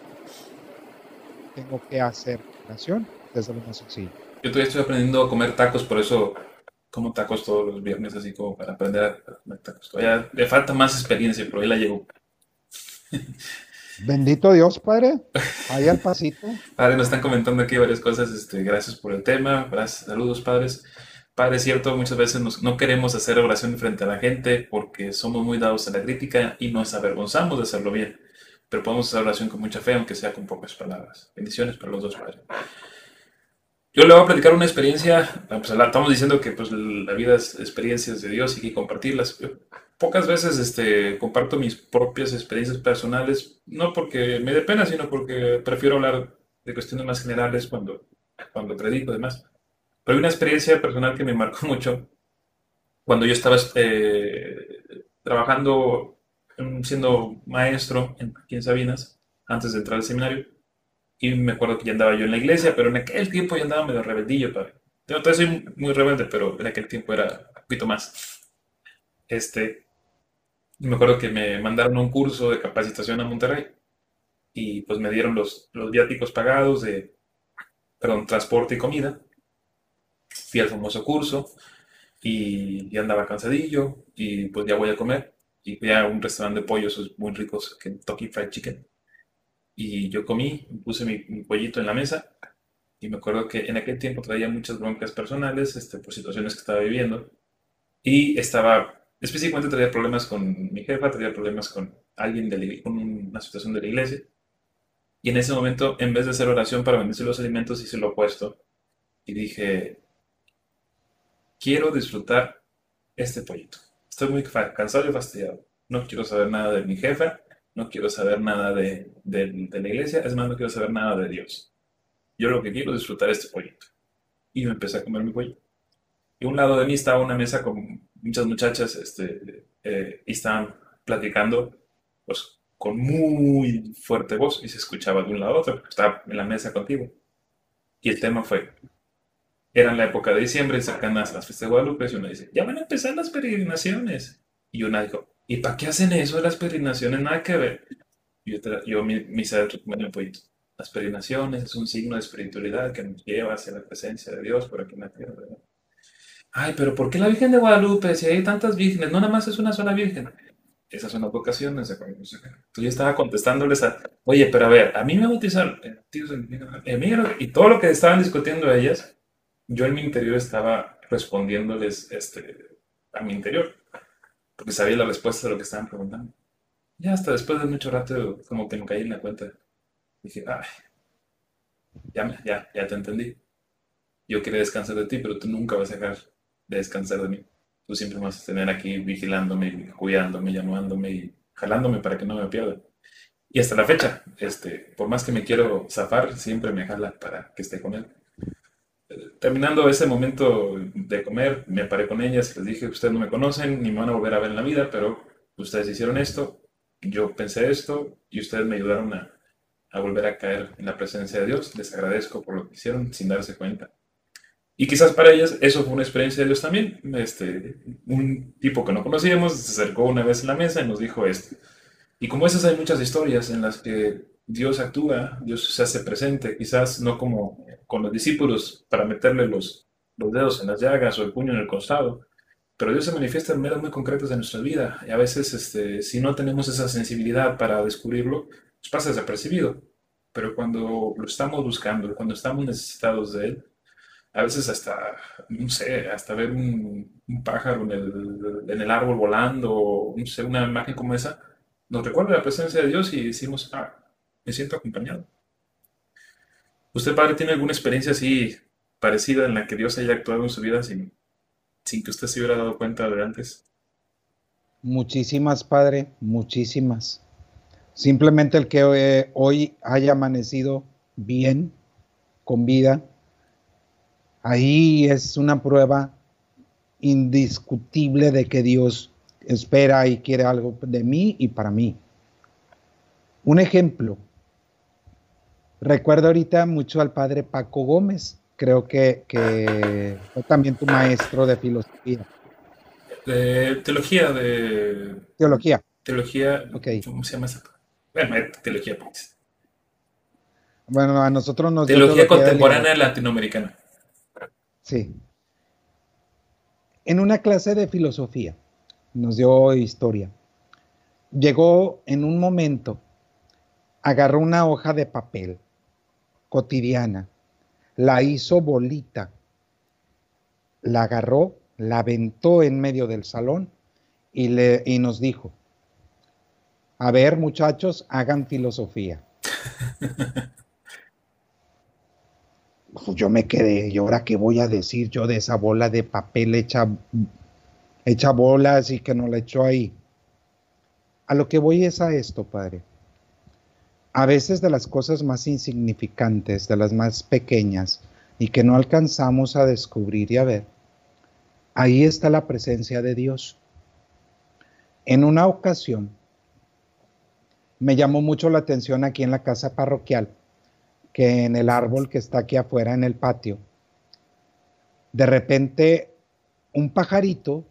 tengo que hacer oración desde lo más sencillo. Yo todavía estoy aprendiendo a comer tacos, por eso como tacos todos los viernes, así como para aprender a comer tacos. Todavía le falta más experiencia, pero ahí la llevo. Bendito Dios, Padre. Ahí al pasito. Padre, nos están comentando aquí varias cosas. Este, gracias por el tema. Gracias, saludos, padres. Padre, es cierto, muchas veces no queremos hacer oración frente a la gente porque somos muy dados a la crítica y nos avergonzamos de hacerlo bien. Pero podemos hacer oración con mucha fe, aunque sea con pocas palabras. Bendiciones para los dos, Padre. Yo le voy a platicar una experiencia, pues estamos diciendo que pues, la vida es experiencias de Dios y que compartirlas. Pocas veces este, comparto mis propias experiencias personales, no porque me dé pena, sino porque prefiero hablar de cuestiones más generales cuando, cuando predico y demás. Pero hay una experiencia personal que me marcó mucho cuando yo estaba eh, trabajando, siendo maestro aquí en Sabinas, antes de entrar al seminario. Y me acuerdo que ya andaba yo en la iglesia, pero en aquel tiempo ya andaba medio rebeldillo, padre. Yo todavía soy muy rebelde, pero en aquel tiempo era un poquito más. Este, me acuerdo que me mandaron a un curso de capacitación a Monterrey y pues me dieron los, los viáticos pagados de, perdón, transporte y comida. Fui al famoso curso y ya andaba cansadillo y pues ya voy a comer. Y fui a un restaurante de pollos muy ricos, Kentucky Fried Chicken. Y yo comí, puse mi, pollito en la mesa y me acuerdo que en aquel tiempo traía muchas broncas personales este, por situaciones que estaba viviendo. Y estaba, específicamente traía problemas con mi jefa, traía problemas con alguien, de con una situación de la iglesia. Y en ese momento, en vez de hacer oración para bendecir los alimentos, hice lo opuesto. Y dije, quiero disfrutar este pollito. Estoy muy cansado y fastidiado. No quiero saber nada de mi jefa, no quiero saber nada de, la iglesia, es más, no quiero saber nada de Dios. Yo lo que quiero es disfrutar este pollito. Y me empecé a comer mi pollo. Y a un lado de mí estaba una mesa con muchas muchachas este, eh, estaban platicando pues, con muy fuerte voz y se escuchaba de un lado a otro. Estaba en la mesa contigo. Y el tema fue, era en la época de diciembre, cercanas a las fiestas de Guadalupe, y uno dice, ya van a empezar las peregrinaciones. Y una dijo, ¿y para qué hacen eso de las peregrinaciones? Nada que ver. Y yo, yo mi, mi bueno, pues, las peregrinaciones es un signo de espiritualidad que nos lleva hacia la presencia de Dios por aquí en la tierra. Ay, pero ¿por qué la Virgen de Guadalupe? Si hay tantas vírgenes, no nada más es una sola virgen. Esas son las vocaciones. Tú ya estaba contestándoles a, oye, pero a ver, a mí me bautizaron, y todo lo que estaban discutiendo ellas, yo en mi interior estaba respondiéndoles este, a mi interior, porque sabía la respuesta de lo que estaban preguntando. Ya hasta después de mucho rato, como que me caí en la cuenta. Dije, ay, ya, ya, ya te entendí. Yo quería descansar de ti, pero tú nunca vas a dejar de descansar de mí. Tú siempre vas a tener aquí vigilándome, cuidándome, llamándome y jalándome para que no me pierda. Y hasta la fecha, este, por más que me quiero zafar, siempre me jala para que esté con él. Terminando ese momento de comer, me paré con ellas, les dije, ustedes no me conocen, ni me van a volver a ver en la vida, pero ustedes hicieron esto, yo pensé esto y ustedes me ayudaron a, a volver a caer en la presencia de Dios. Les agradezco por lo que hicieron sin darse cuenta. Y quizás para ellas eso fue una experiencia de Dios también. Este, un tipo que no conocíamos se acercó una vez a la mesa y nos dijo esto. Y como esas hay muchas historias en las que Dios actúa, Dios se hace presente, quizás no como con los discípulos para meterle los, los dedos en las llagas o el puño en el costado, pero Dios se manifiesta en medios muy concretos de nuestra vida y a veces este, si no tenemos esa sensibilidad para descubrirlo, pues pasa desapercibido. Pero cuando lo estamos buscando, cuando estamos necesitados de Él, a veces hasta, no sé, hasta ver un, pájaro en el, en el, árbol volando, no sé, una imagen como esa, nos recuerda la presencia de Dios y decimos, ah, me siento acompañado. ¿Usted, padre, tiene alguna experiencia así parecida en la que Dios haya actuado en su vida sin, sin que usted se hubiera dado cuenta de antes? Muchísimas, padre, muchísimas. Simplemente el que eh, hoy haya amanecido bien, con vida, Ahí es una prueba indiscutible de que Dios espera y quiere algo de mí y para mí. Un ejemplo. Recuerdo ahorita mucho al padre Paco Gómez, creo que, fue también tu maestro de filosofía. De teología, de... Teología. Teología, ¿cómo se llama eso? Bueno, teología, pues. Bueno, a nosotros nos... Teología contemporánea latinoamericana. Sí. En una clase de filosofía, nos dio historia, llegó en un momento, agarró una hoja de papel cotidiana, la hizo bolita, la agarró, la aventó en medio del salón y, le, y nos dijo, a ver muchachos, hagan filosofía. Pues, yo me quedé, ¿y ahora qué voy a decir yo de esa bola de papel hecha, hecha bolas y que no la echó ahí? A lo que voy es a esto, Padre. A veces de las cosas más insignificantes, de las más pequeñas y que no alcanzamos a descubrir y a ver, ahí está la presencia de Dios. En una ocasión, me llamó mucho la atención aquí en la casa parroquial que en el árbol que está aquí afuera en el patio, de repente un pajarito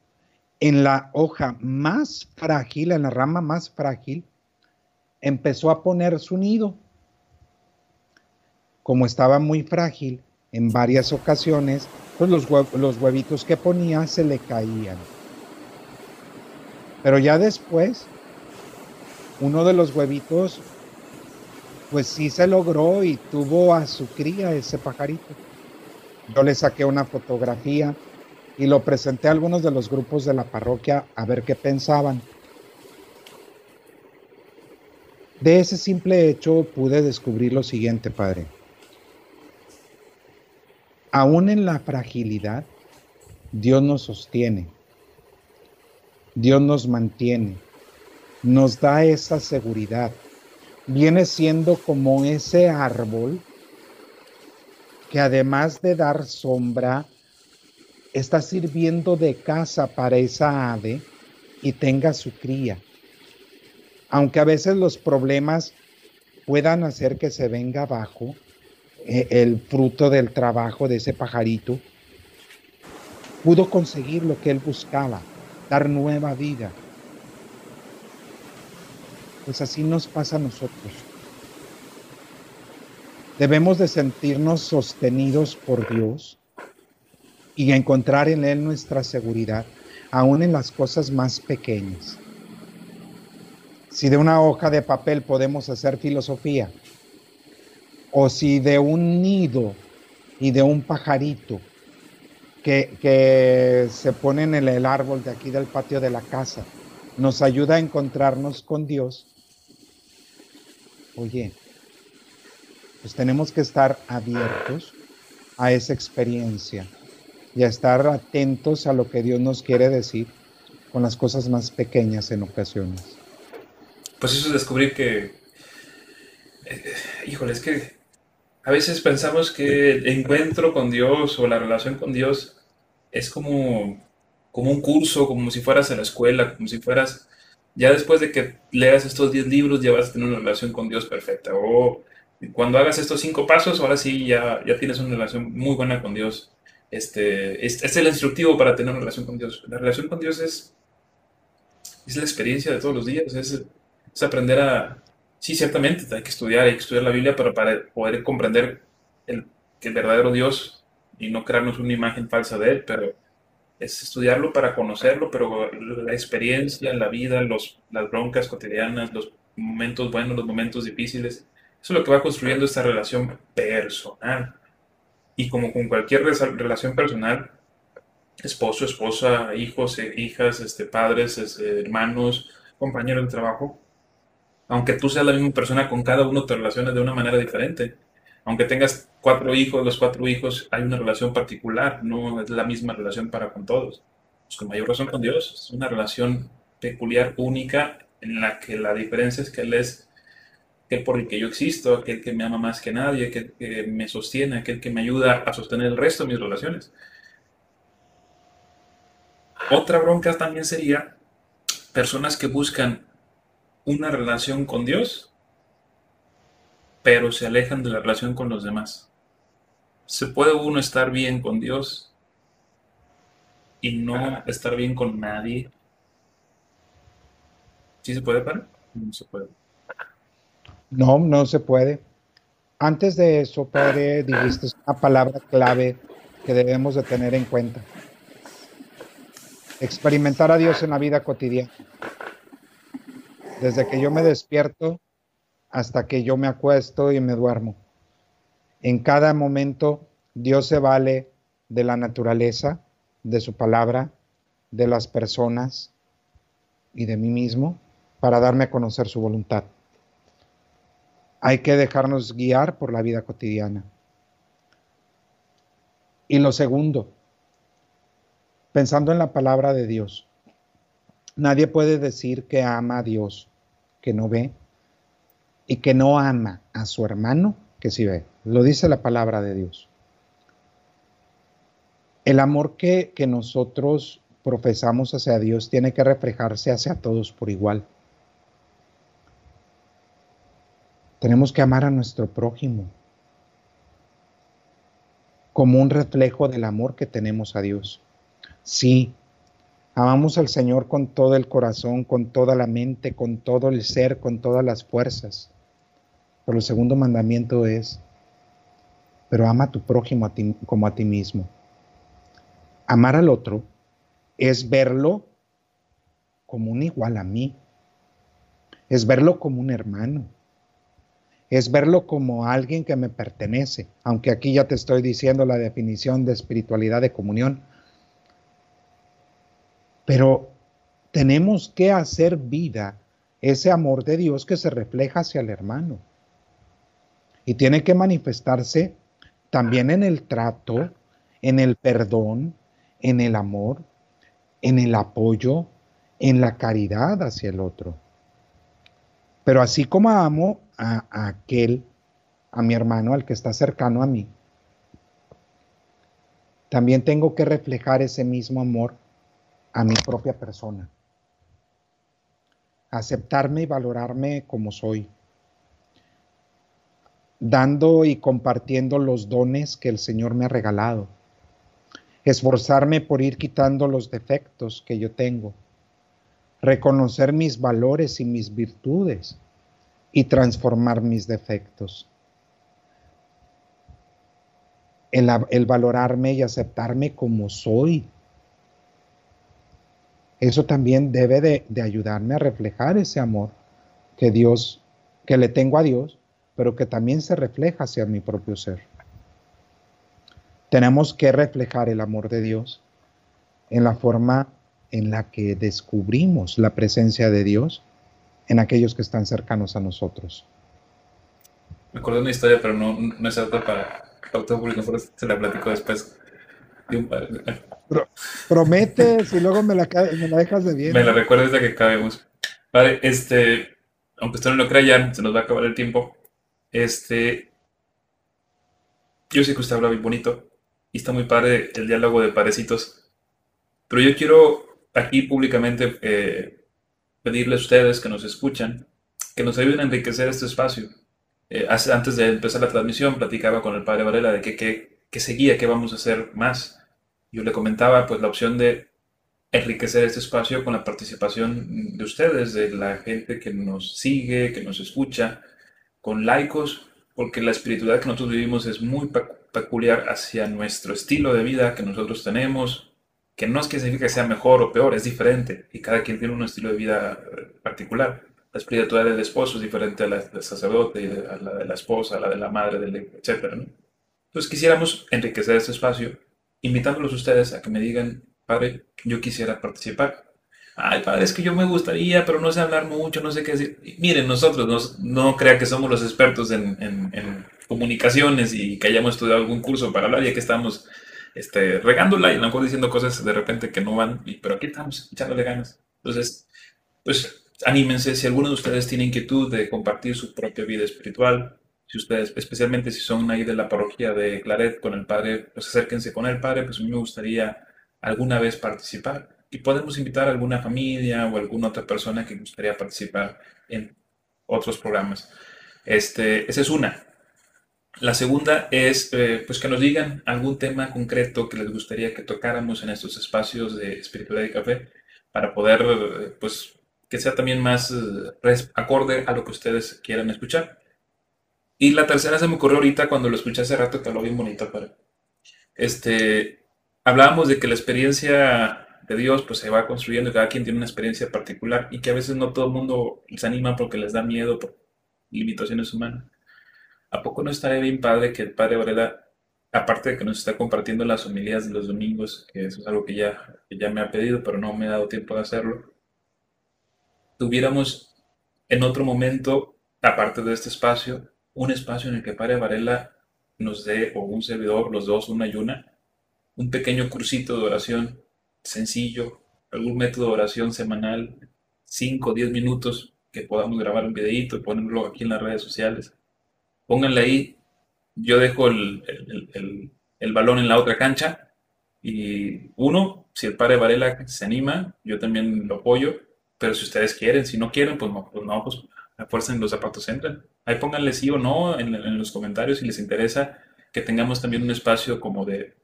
en la hoja más frágil, en la rama más frágil, empezó a poner su nido. Como estaba muy frágil, en varias ocasiones, pues los, los huevitos que ponía se le caían. Pero ya después, uno de los huevitos pues sí se logró y tuvo a su cría ese pajarito. Yo le saqué una fotografía y lo presenté a algunos de los grupos de la parroquia a ver qué pensaban. De ese simple hecho pude descubrir lo siguiente, Padre. Aún en la fragilidad, Dios nos sostiene, Dios nos mantiene, nos da esa seguridad viene siendo como ese árbol que además de dar sombra, está sirviendo de casa para esa ave y tenga su cría. Aunque a veces los problemas puedan hacer que se venga abajo eh, el fruto del trabajo de ese pajarito, pudo conseguir lo que él buscaba, dar nueva vida. Pues así nos pasa a nosotros. Debemos de sentirnos sostenidos por Dios y encontrar en Él nuestra seguridad, aún en las cosas más pequeñas. Si de una hoja de papel podemos hacer filosofía, o si de un nido y de un pajarito que, que se pone en el árbol de aquí del patio de la casa nos ayuda a encontrarnos con Dios, oye, pues tenemos que estar abiertos a esa experiencia y a estar atentos a lo que Dios nos quiere decir con las cosas más pequeñas en ocasiones. Pues eso es descubrir que, eh, híjole, es que a veces pensamos que el encuentro con Dios o la relación con Dios es como, como un curso, como si fueras a la escuela, como si fueras, ya después de que leas estos 10 libros ya vas a tener una relación con Dios perfecta. O cuando hagas estos cinco pasos, ahora sí ya, ya tienes una relación muy buena con Dios. Este, es, el instructivo para tener una relación con Dios. La relación con Dios es, es la experiencia de todos los días, es, aprender a, sí, ciertamente hay que estudiar, hay que estudiar la Biblia, pero para poder comprender el, el verdadero Dios y no crearnos una imagen falsa de Él, pero es estudiarlo para conocerlo, pero la experiencia, la vida, los, las broncas cotidianas, los momentos buenos, los momentos difíciles, eso es lo que va construyendo esta relación personal. Y como con cualquier relación personal, esposo, esposa, hijos, e hijas, este, padres, este, hermanos, compañeros de trabajo, aunque tú seas la misma persona, con cada uno te relacionas de una manera diferente. Aunque tengas cuatro hijos, los cuatro hijos hay una relación particular, no es la misma relación para con todos. Pues con mayor razón con Dios, es una relación peculiar, única, en la que la diferencia es que Él es aquel por el que yo existo, aquel que me ama más que nadie, aquel que me sostiene, aquel que me ayuda a sostener el resto de mis relaciones. Otra bronca también sería personas que buscan una relación con Dios, pero se alejan de la relación con los demás. ¿Se puede uno estar bien con Dios y no estar bien con nadie? ¿Sí se puede, para? No se puede. No, no se puede. Antes de eso, padre, dijiste una palabra clave que debemos de tener en cuenta. Experimentar a Dios en la vida cotidiana. Desde que yo me despierto hasta que yo me acuesto y me duermo. En cada momento Dios se vale de la naturaleza, de su palabra, de las personas y de mí mismo para darme a conocer su voluntad. Hay que dejarnos guiar por la vida cotidiana. Y lo segundo, pensando en la palabra de Dios, nadie puede decir que ama a Dios, que no ve, y que no ama a su hermano, que sí ve. Lo dice la palabra de Dios. El amor que, que nosotros profesamos hacia Dios tiene que reflejarse hacia todos por igual. Tenemos que amar a nuestro prójimo como un reflejo del amor que tenemos a Dios. Sí, amamos al Señor con todo el corazón, con toda la mente, con todo el ser, con todas las fuerzas. Pero el segundo mandamiento es, pero ama a tu prójimo como a ti mismo. Amar al otro es verlo como un igual a mí, es verlo como un hermano, es verlo como alguien que me pertenece, aunque aquí ya te estoy diciendo la definición de espiritualidad de comunión. Pero tenemos que hacer vida ese amor de Dios que se refleja hacia el hermano. Y tiene que manifestarse también en el trato, en el perdón, en el amor, en el apoyo, en la caridad hacia el otro. Pero así como amo a, aquel, a mi hermano, al que está cercano a mí, también tengo que reflejar ese mismo amor a mi propia persona. Aceptarme y valorarme como soy. Dando y compartiendo los dones que el Señor me ha regalado. Esforzarme por ir quitando los defectos que yo tengo. Reconocer mis valores y mis virtudes y transformar mis defectos el, valorarme y aceptarme como soy. Eso también debe de, ayudarme a reflejar ese amor que Dios, que le tengo a Dios, pero que también se refleja hacia mi propio ser. Tenemos que reflejar el amor de Dios en la forma en la que descubrimos la presencia de Dios en aquellos que están cercanos a nosotros. Me acuerdo de una historia, pero no, no es algo para, se la platico después. prometes y luego me la, dejas de bien. Me la recuerdas de que acabemos. Vale, este, aunque usted no lo crea ya, se nos va a acabar el tiempo. Este, yo sé que usted habla muy bonito y está muy padre el diálogo de parecitos, pero yo quiero aquí públicamente eh, pedirle a ustedes que nos escuchan que nos ayuden a enriquecer este espacio eh, antes de empezar la transmisión, platicaba con el padre Varela de qué seguía, qué vamos a hacer más. Yo le comentaba pues la opción de enriquecer este espacio con la participación de ustedes, de la gente que nos sigue, que nos escucha, con laicos, porque la espiritualidad que nosotros vivimos es muy peculiar hacia nuestro estilo de vida que nosotros tenemos, que no es que signifique que sea mejor o peor, es diferente y cada quien tiene un estilo de vida eh, particular la espiritualidad del esposo es diferente a la del sacerdote, a la de la esposa, a la de la madre, etc. Entonces quisiéramos enriquecer este espacio, invitándolos ustedes a que me digan, padre, yo quisiera participar. Ay, padre, es que yo me gustaría, pero no sé hablar mucho, no sé qué decir. miren, nosotros no crea que somos los expertos en, comunicaciones y que hayamos estudiado algún curso para hablar, ya que estamos este, regándola y a lo mejor diciendo cosas de repente que no van, pero aquí estamos echándole ganas. Entonces, pues anímense, si alguno de ustedes tiene inquietud de compartir su propia vida espiritual, si ustedes, especialmente si son ahí de la parroquia de Claret con el Padre, pues acérquense con el Padre, pues a mí me gustaría alguna vez participar. Y podemos invitar a alguna familia o alguna otra persona que gustaría participar en otros programas. Este, esa es una. La segunda es eh, pues que nos digan algún tema concreto que les gustaría que tocáramos en estos espacios de espiritualidad y café para poder pues que sea también más eh, acorde a lo que ustedes quieran escuchar. Y la tercera se me ocurrió ahorita cuando lo escuché hace rato que habló bien bonito, pero este, hablábamos de que la experiencia de Dios pues se va construyendo, cada quien tiene una experiencia particular y que a veces no todo el mundo se anima porque les da miedo por limitaciones humanas. ¿A poco no estaría bien padre que el padre Varela, aparte de que nos está compartiendo las homilías de los domingos, que eso es algo que ya, que ya me ha pedido, pero no me ha dado tiempo de hacerlo, tuviéramos en otro momento, aparte de este espacio, un espacio en el que Padre Varela nos dé, o un servidor, los dos, una y una, un pequeño cursito de oración sencillo, algún método de oración semanal, 5 o 10 minutos, que podamos grabar un videíto y ponerlo aquí en las redes sociales. Pónganle ahí, yo dejo el, el balón en la otra cancha y uno, si el padre Varela se anima, yo también lo apoyo pero si ustedes quieren, si no quieren, pues no, pues no, pues a fuerza en los zapatos entran. Ahí pónganle sí o no en, los comentarios si les interesa que tengamos también un espacio como de,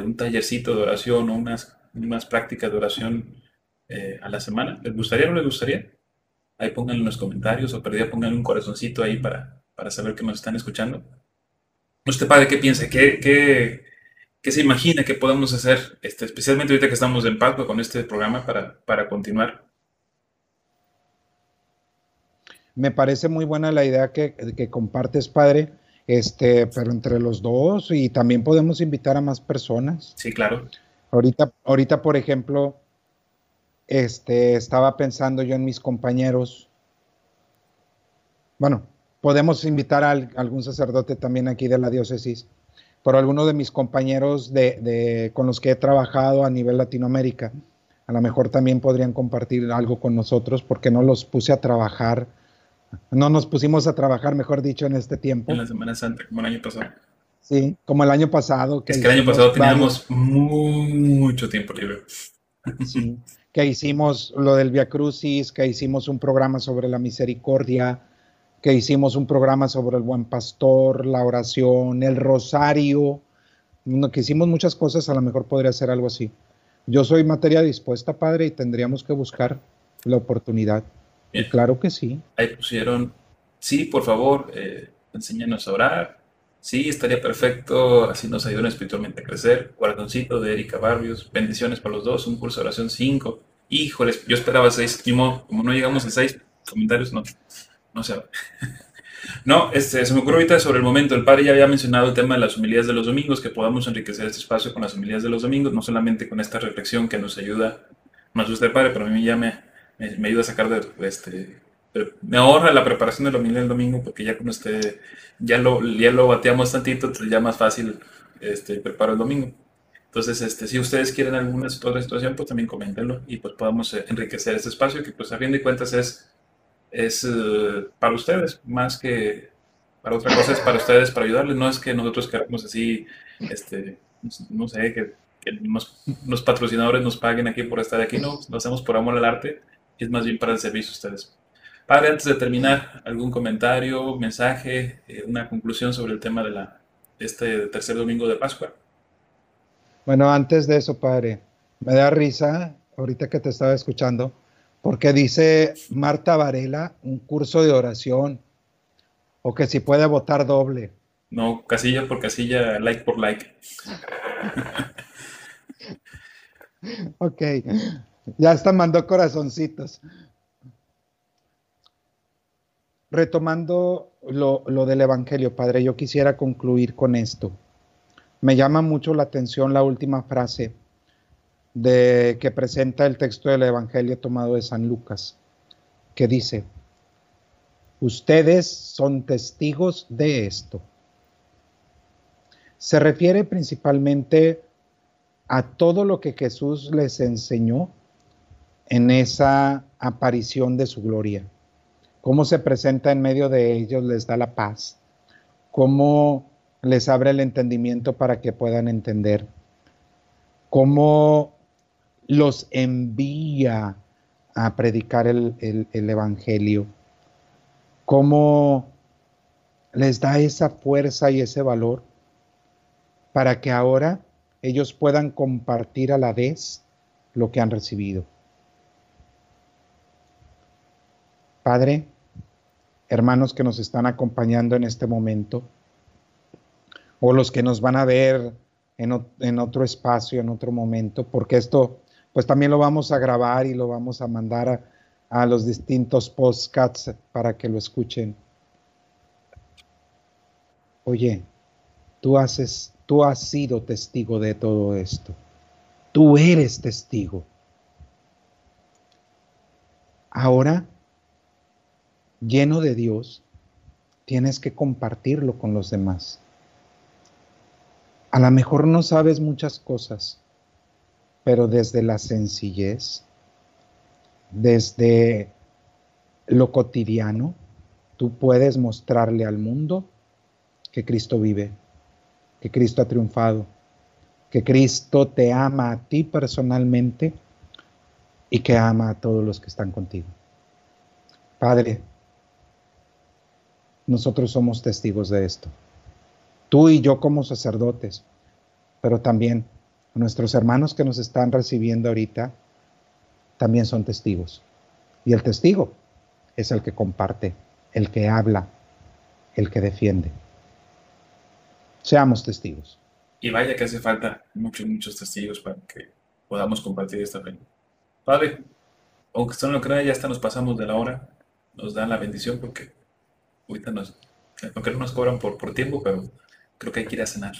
un tallercito de oración o unas, unas prácticas de oración eh, a la semana. ¿Les gustaría o no les gustaría? Ahí pónganlo en los comentarios o perdida pónganle un corazoncito ahí para, para saber que nos están escuchando. ¿Usted, padre, qué piensa? ¿Qué, qué, qué se imagina que podemos hacer, este, especialmente ahorita que estamos en paz con este programa para, para continuar? Me parece muy buena la idea que, compartes, padre, este, pero entre los dos y también podemos invitar a más personas. Sí, claro. Ahorita, ahorita por ejemplo, este, estaba pensando yo en mis compañeros. Bueno, podemos invitar a, algún sacerdote también aquí de la diócesis, pero alguno de mis compañeros de, con los que he trabajado a nivel Latinoamérica, a lo mejor también podrían compartir algo con nosotros porque no los puse a trabajar no nos pusimos a trabajar, mejor dicho, en este tiempo. En la Semana Santa, como el año pasado. Sí, como el año pasado. Que es que el año pasado teníamos mucho tiempo libre. Sí, que hicimos lo del Via Crucis, que hicimos un programa sobre la misericordia, que hicimos un programa sobre el buen pastor, la oración, el rosario, que hicimos muchas cosas, a lo mejor podría ser algo así. Yo soy materia dispuesta, padre, y tendríamos que buscar la oportunidad. Y claro que sí. Ahí pusieron, sí, por favor, eh, enséñanos a orar. Sí, estaría perfecto, así nos ayudan espiritualmente a crecer. Guardoncito de Erika Barrios, bendiciones para los dos, un curso de oración 5. Híjoles, yo esperaba seis, como, como no llegamos a seis comentarios, no, no sé. No, este, se me ocurrió ahorita sobre el momento. El padre ya había mencionado el tema de las humilidades de los domingos, que podamos enriquecer este espacio con las humilidades de los domingos, no solamente con esta reflexión que nos ayuda, más usted el padre, pero a mí ya me, me, ayuda a sacar de, este, me ahorra la preparación de la del domingo, porque ya con este, ya lo, ya lo bateamos tantito, entonces ya más fácil este, preparo el domingo. Entonces, este, si ustedes quieren alguna otra situación, pues también coméntenlo y pues podamos eh, enriquecer este espacio, que pues a fin de cuentas es es eh, para ustedes, más que para otra cosa, es para ustedes, para ayudarles. No es que nosotros queramos así, este, no sé, que, los patrocinadores nos paguen aquí por estar aquí, no, lo hacemos por amor al arte, es más bien para el servicio a ustedes. Padre, antes de terminar, ¿algún comentario, mensaje, eh, una conclusión sobre el tema de la, este tercer domingo de Pascua? Bueno, antes de eso, padre, me da risa, ahorita que te estaba escuchando, porque dice Marta Varela un curso de oración o que si puede votar doble. No, casilla por casilla, like por like. ok, ya está, mandó corazoncitos. Retomando lo, lo del Evangelio, Padre, yo quisiera concluir con esto. Me llama mucho la atención la última frase de que presenta el texto del Evangelio tomado de San Lucas, que dice, ustedes son testigos de esto. Se refiere principalmente a todo lo que Jesús les enseñó en esa aparición de su gloria. Cómo se presenta en medio de ellos, les da la paz. Cómo les abre el entendimiento para que puedan entender. Cómo los envía a predicar el, Evangelio, cómo les da esa fuerza y ese valor para que ahora ellos puedan compartir a la vez lo que han recibido. Padre, hermanos que nos están acompañando en este momento, o los que nos van a ver en, otro espacio, en otro momento, porque esto pues también lo vamos a grabar y lo vamos a mandar a, los distintos podcasts para que lo escuchen. Oye, tú, haces, tú has sido testigo de todo esto. Tú eres testigo. Ahora, lleno de Dios, tienes que compartirlo con los demás. A lo mejor no sabes muchas cosas, pero desde la sencillez, desde lo cotidiano, tú puedes mostrarle al mundo que Cristo vive, que Cristo ha triunfado, que Cristo te ama a ti personalmente y que ama a todos los que están contigo. Padre, nosotros somos testigos de esto. Tú y yo como sacerdotes, pero también nuestros hermanos que nos están recibiendo ahorita también son testigos. Y el testigo es el que comparte, el que habla, el que defiende. Seamos testigos. Y vaya que hace falta muchos, muchos testigos para que podamos compartir esta fe. Padre, aunque usted no lo crea, ya hasta nos pasamos de la hora. Nos dan la bendición porque ahorita nos, aunque no nos cobran por, por tiempo, pero creo que hay que ir a cenar.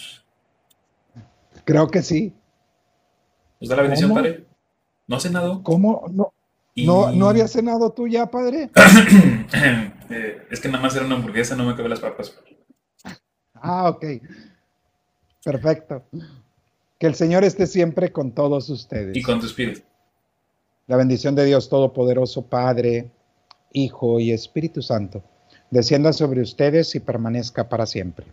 Creo que sí. ¿Nos da la bendición, padre? ¿No ha cenado? ¿Cómo? No, no, ¿No había cenado tú ya, padre? Eh, es que nada más era una hamburguesa, no me cabe las papas. Ah, ok. Perfecto. Que el Señor esté siempre con todos ustedes. Y con tu espíritu. La bendición de Dios Todopoderoso, Padre, Hijo y Espíritu Santo, descienda sobre ustedes y permanezca para siempre.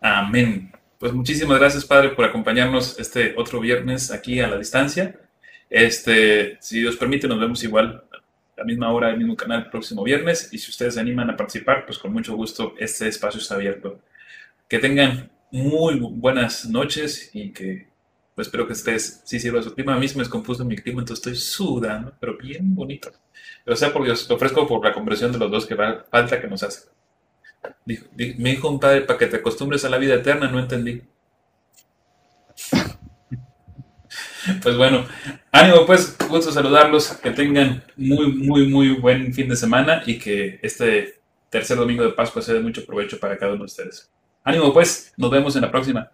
Amén. Pues muchísimas gracias, Padre, por acompañarnos este otro viernes aquí a la distancia. Este, si Dios permite, nos vemos igual a la misma hora, el mismo canal el próximo viernes. Y si ustedes se animan a participar, pues con mucho gusto este espacio está abierto. Que tengan muy buenas noches y que pues espero que estés, sí sirva su clima. A mí se me descompuso mi clima, entonces estoy sudando, pero bien bonito. Pero sea por Dios, te ofrezco por la conversión de los dos que falta que nos hace. me dijo un padre, para que te acostumbres a la vida eterna, no entendí. Pues bueno, ánimo pues, gusto saludarlos, que tengan muy, muy, muy buen fin de semana y que este tercer domingo de Pascua sea de mucho provecho para cada uno de ustedes. Ánimo pues, nos vemos en la próxima.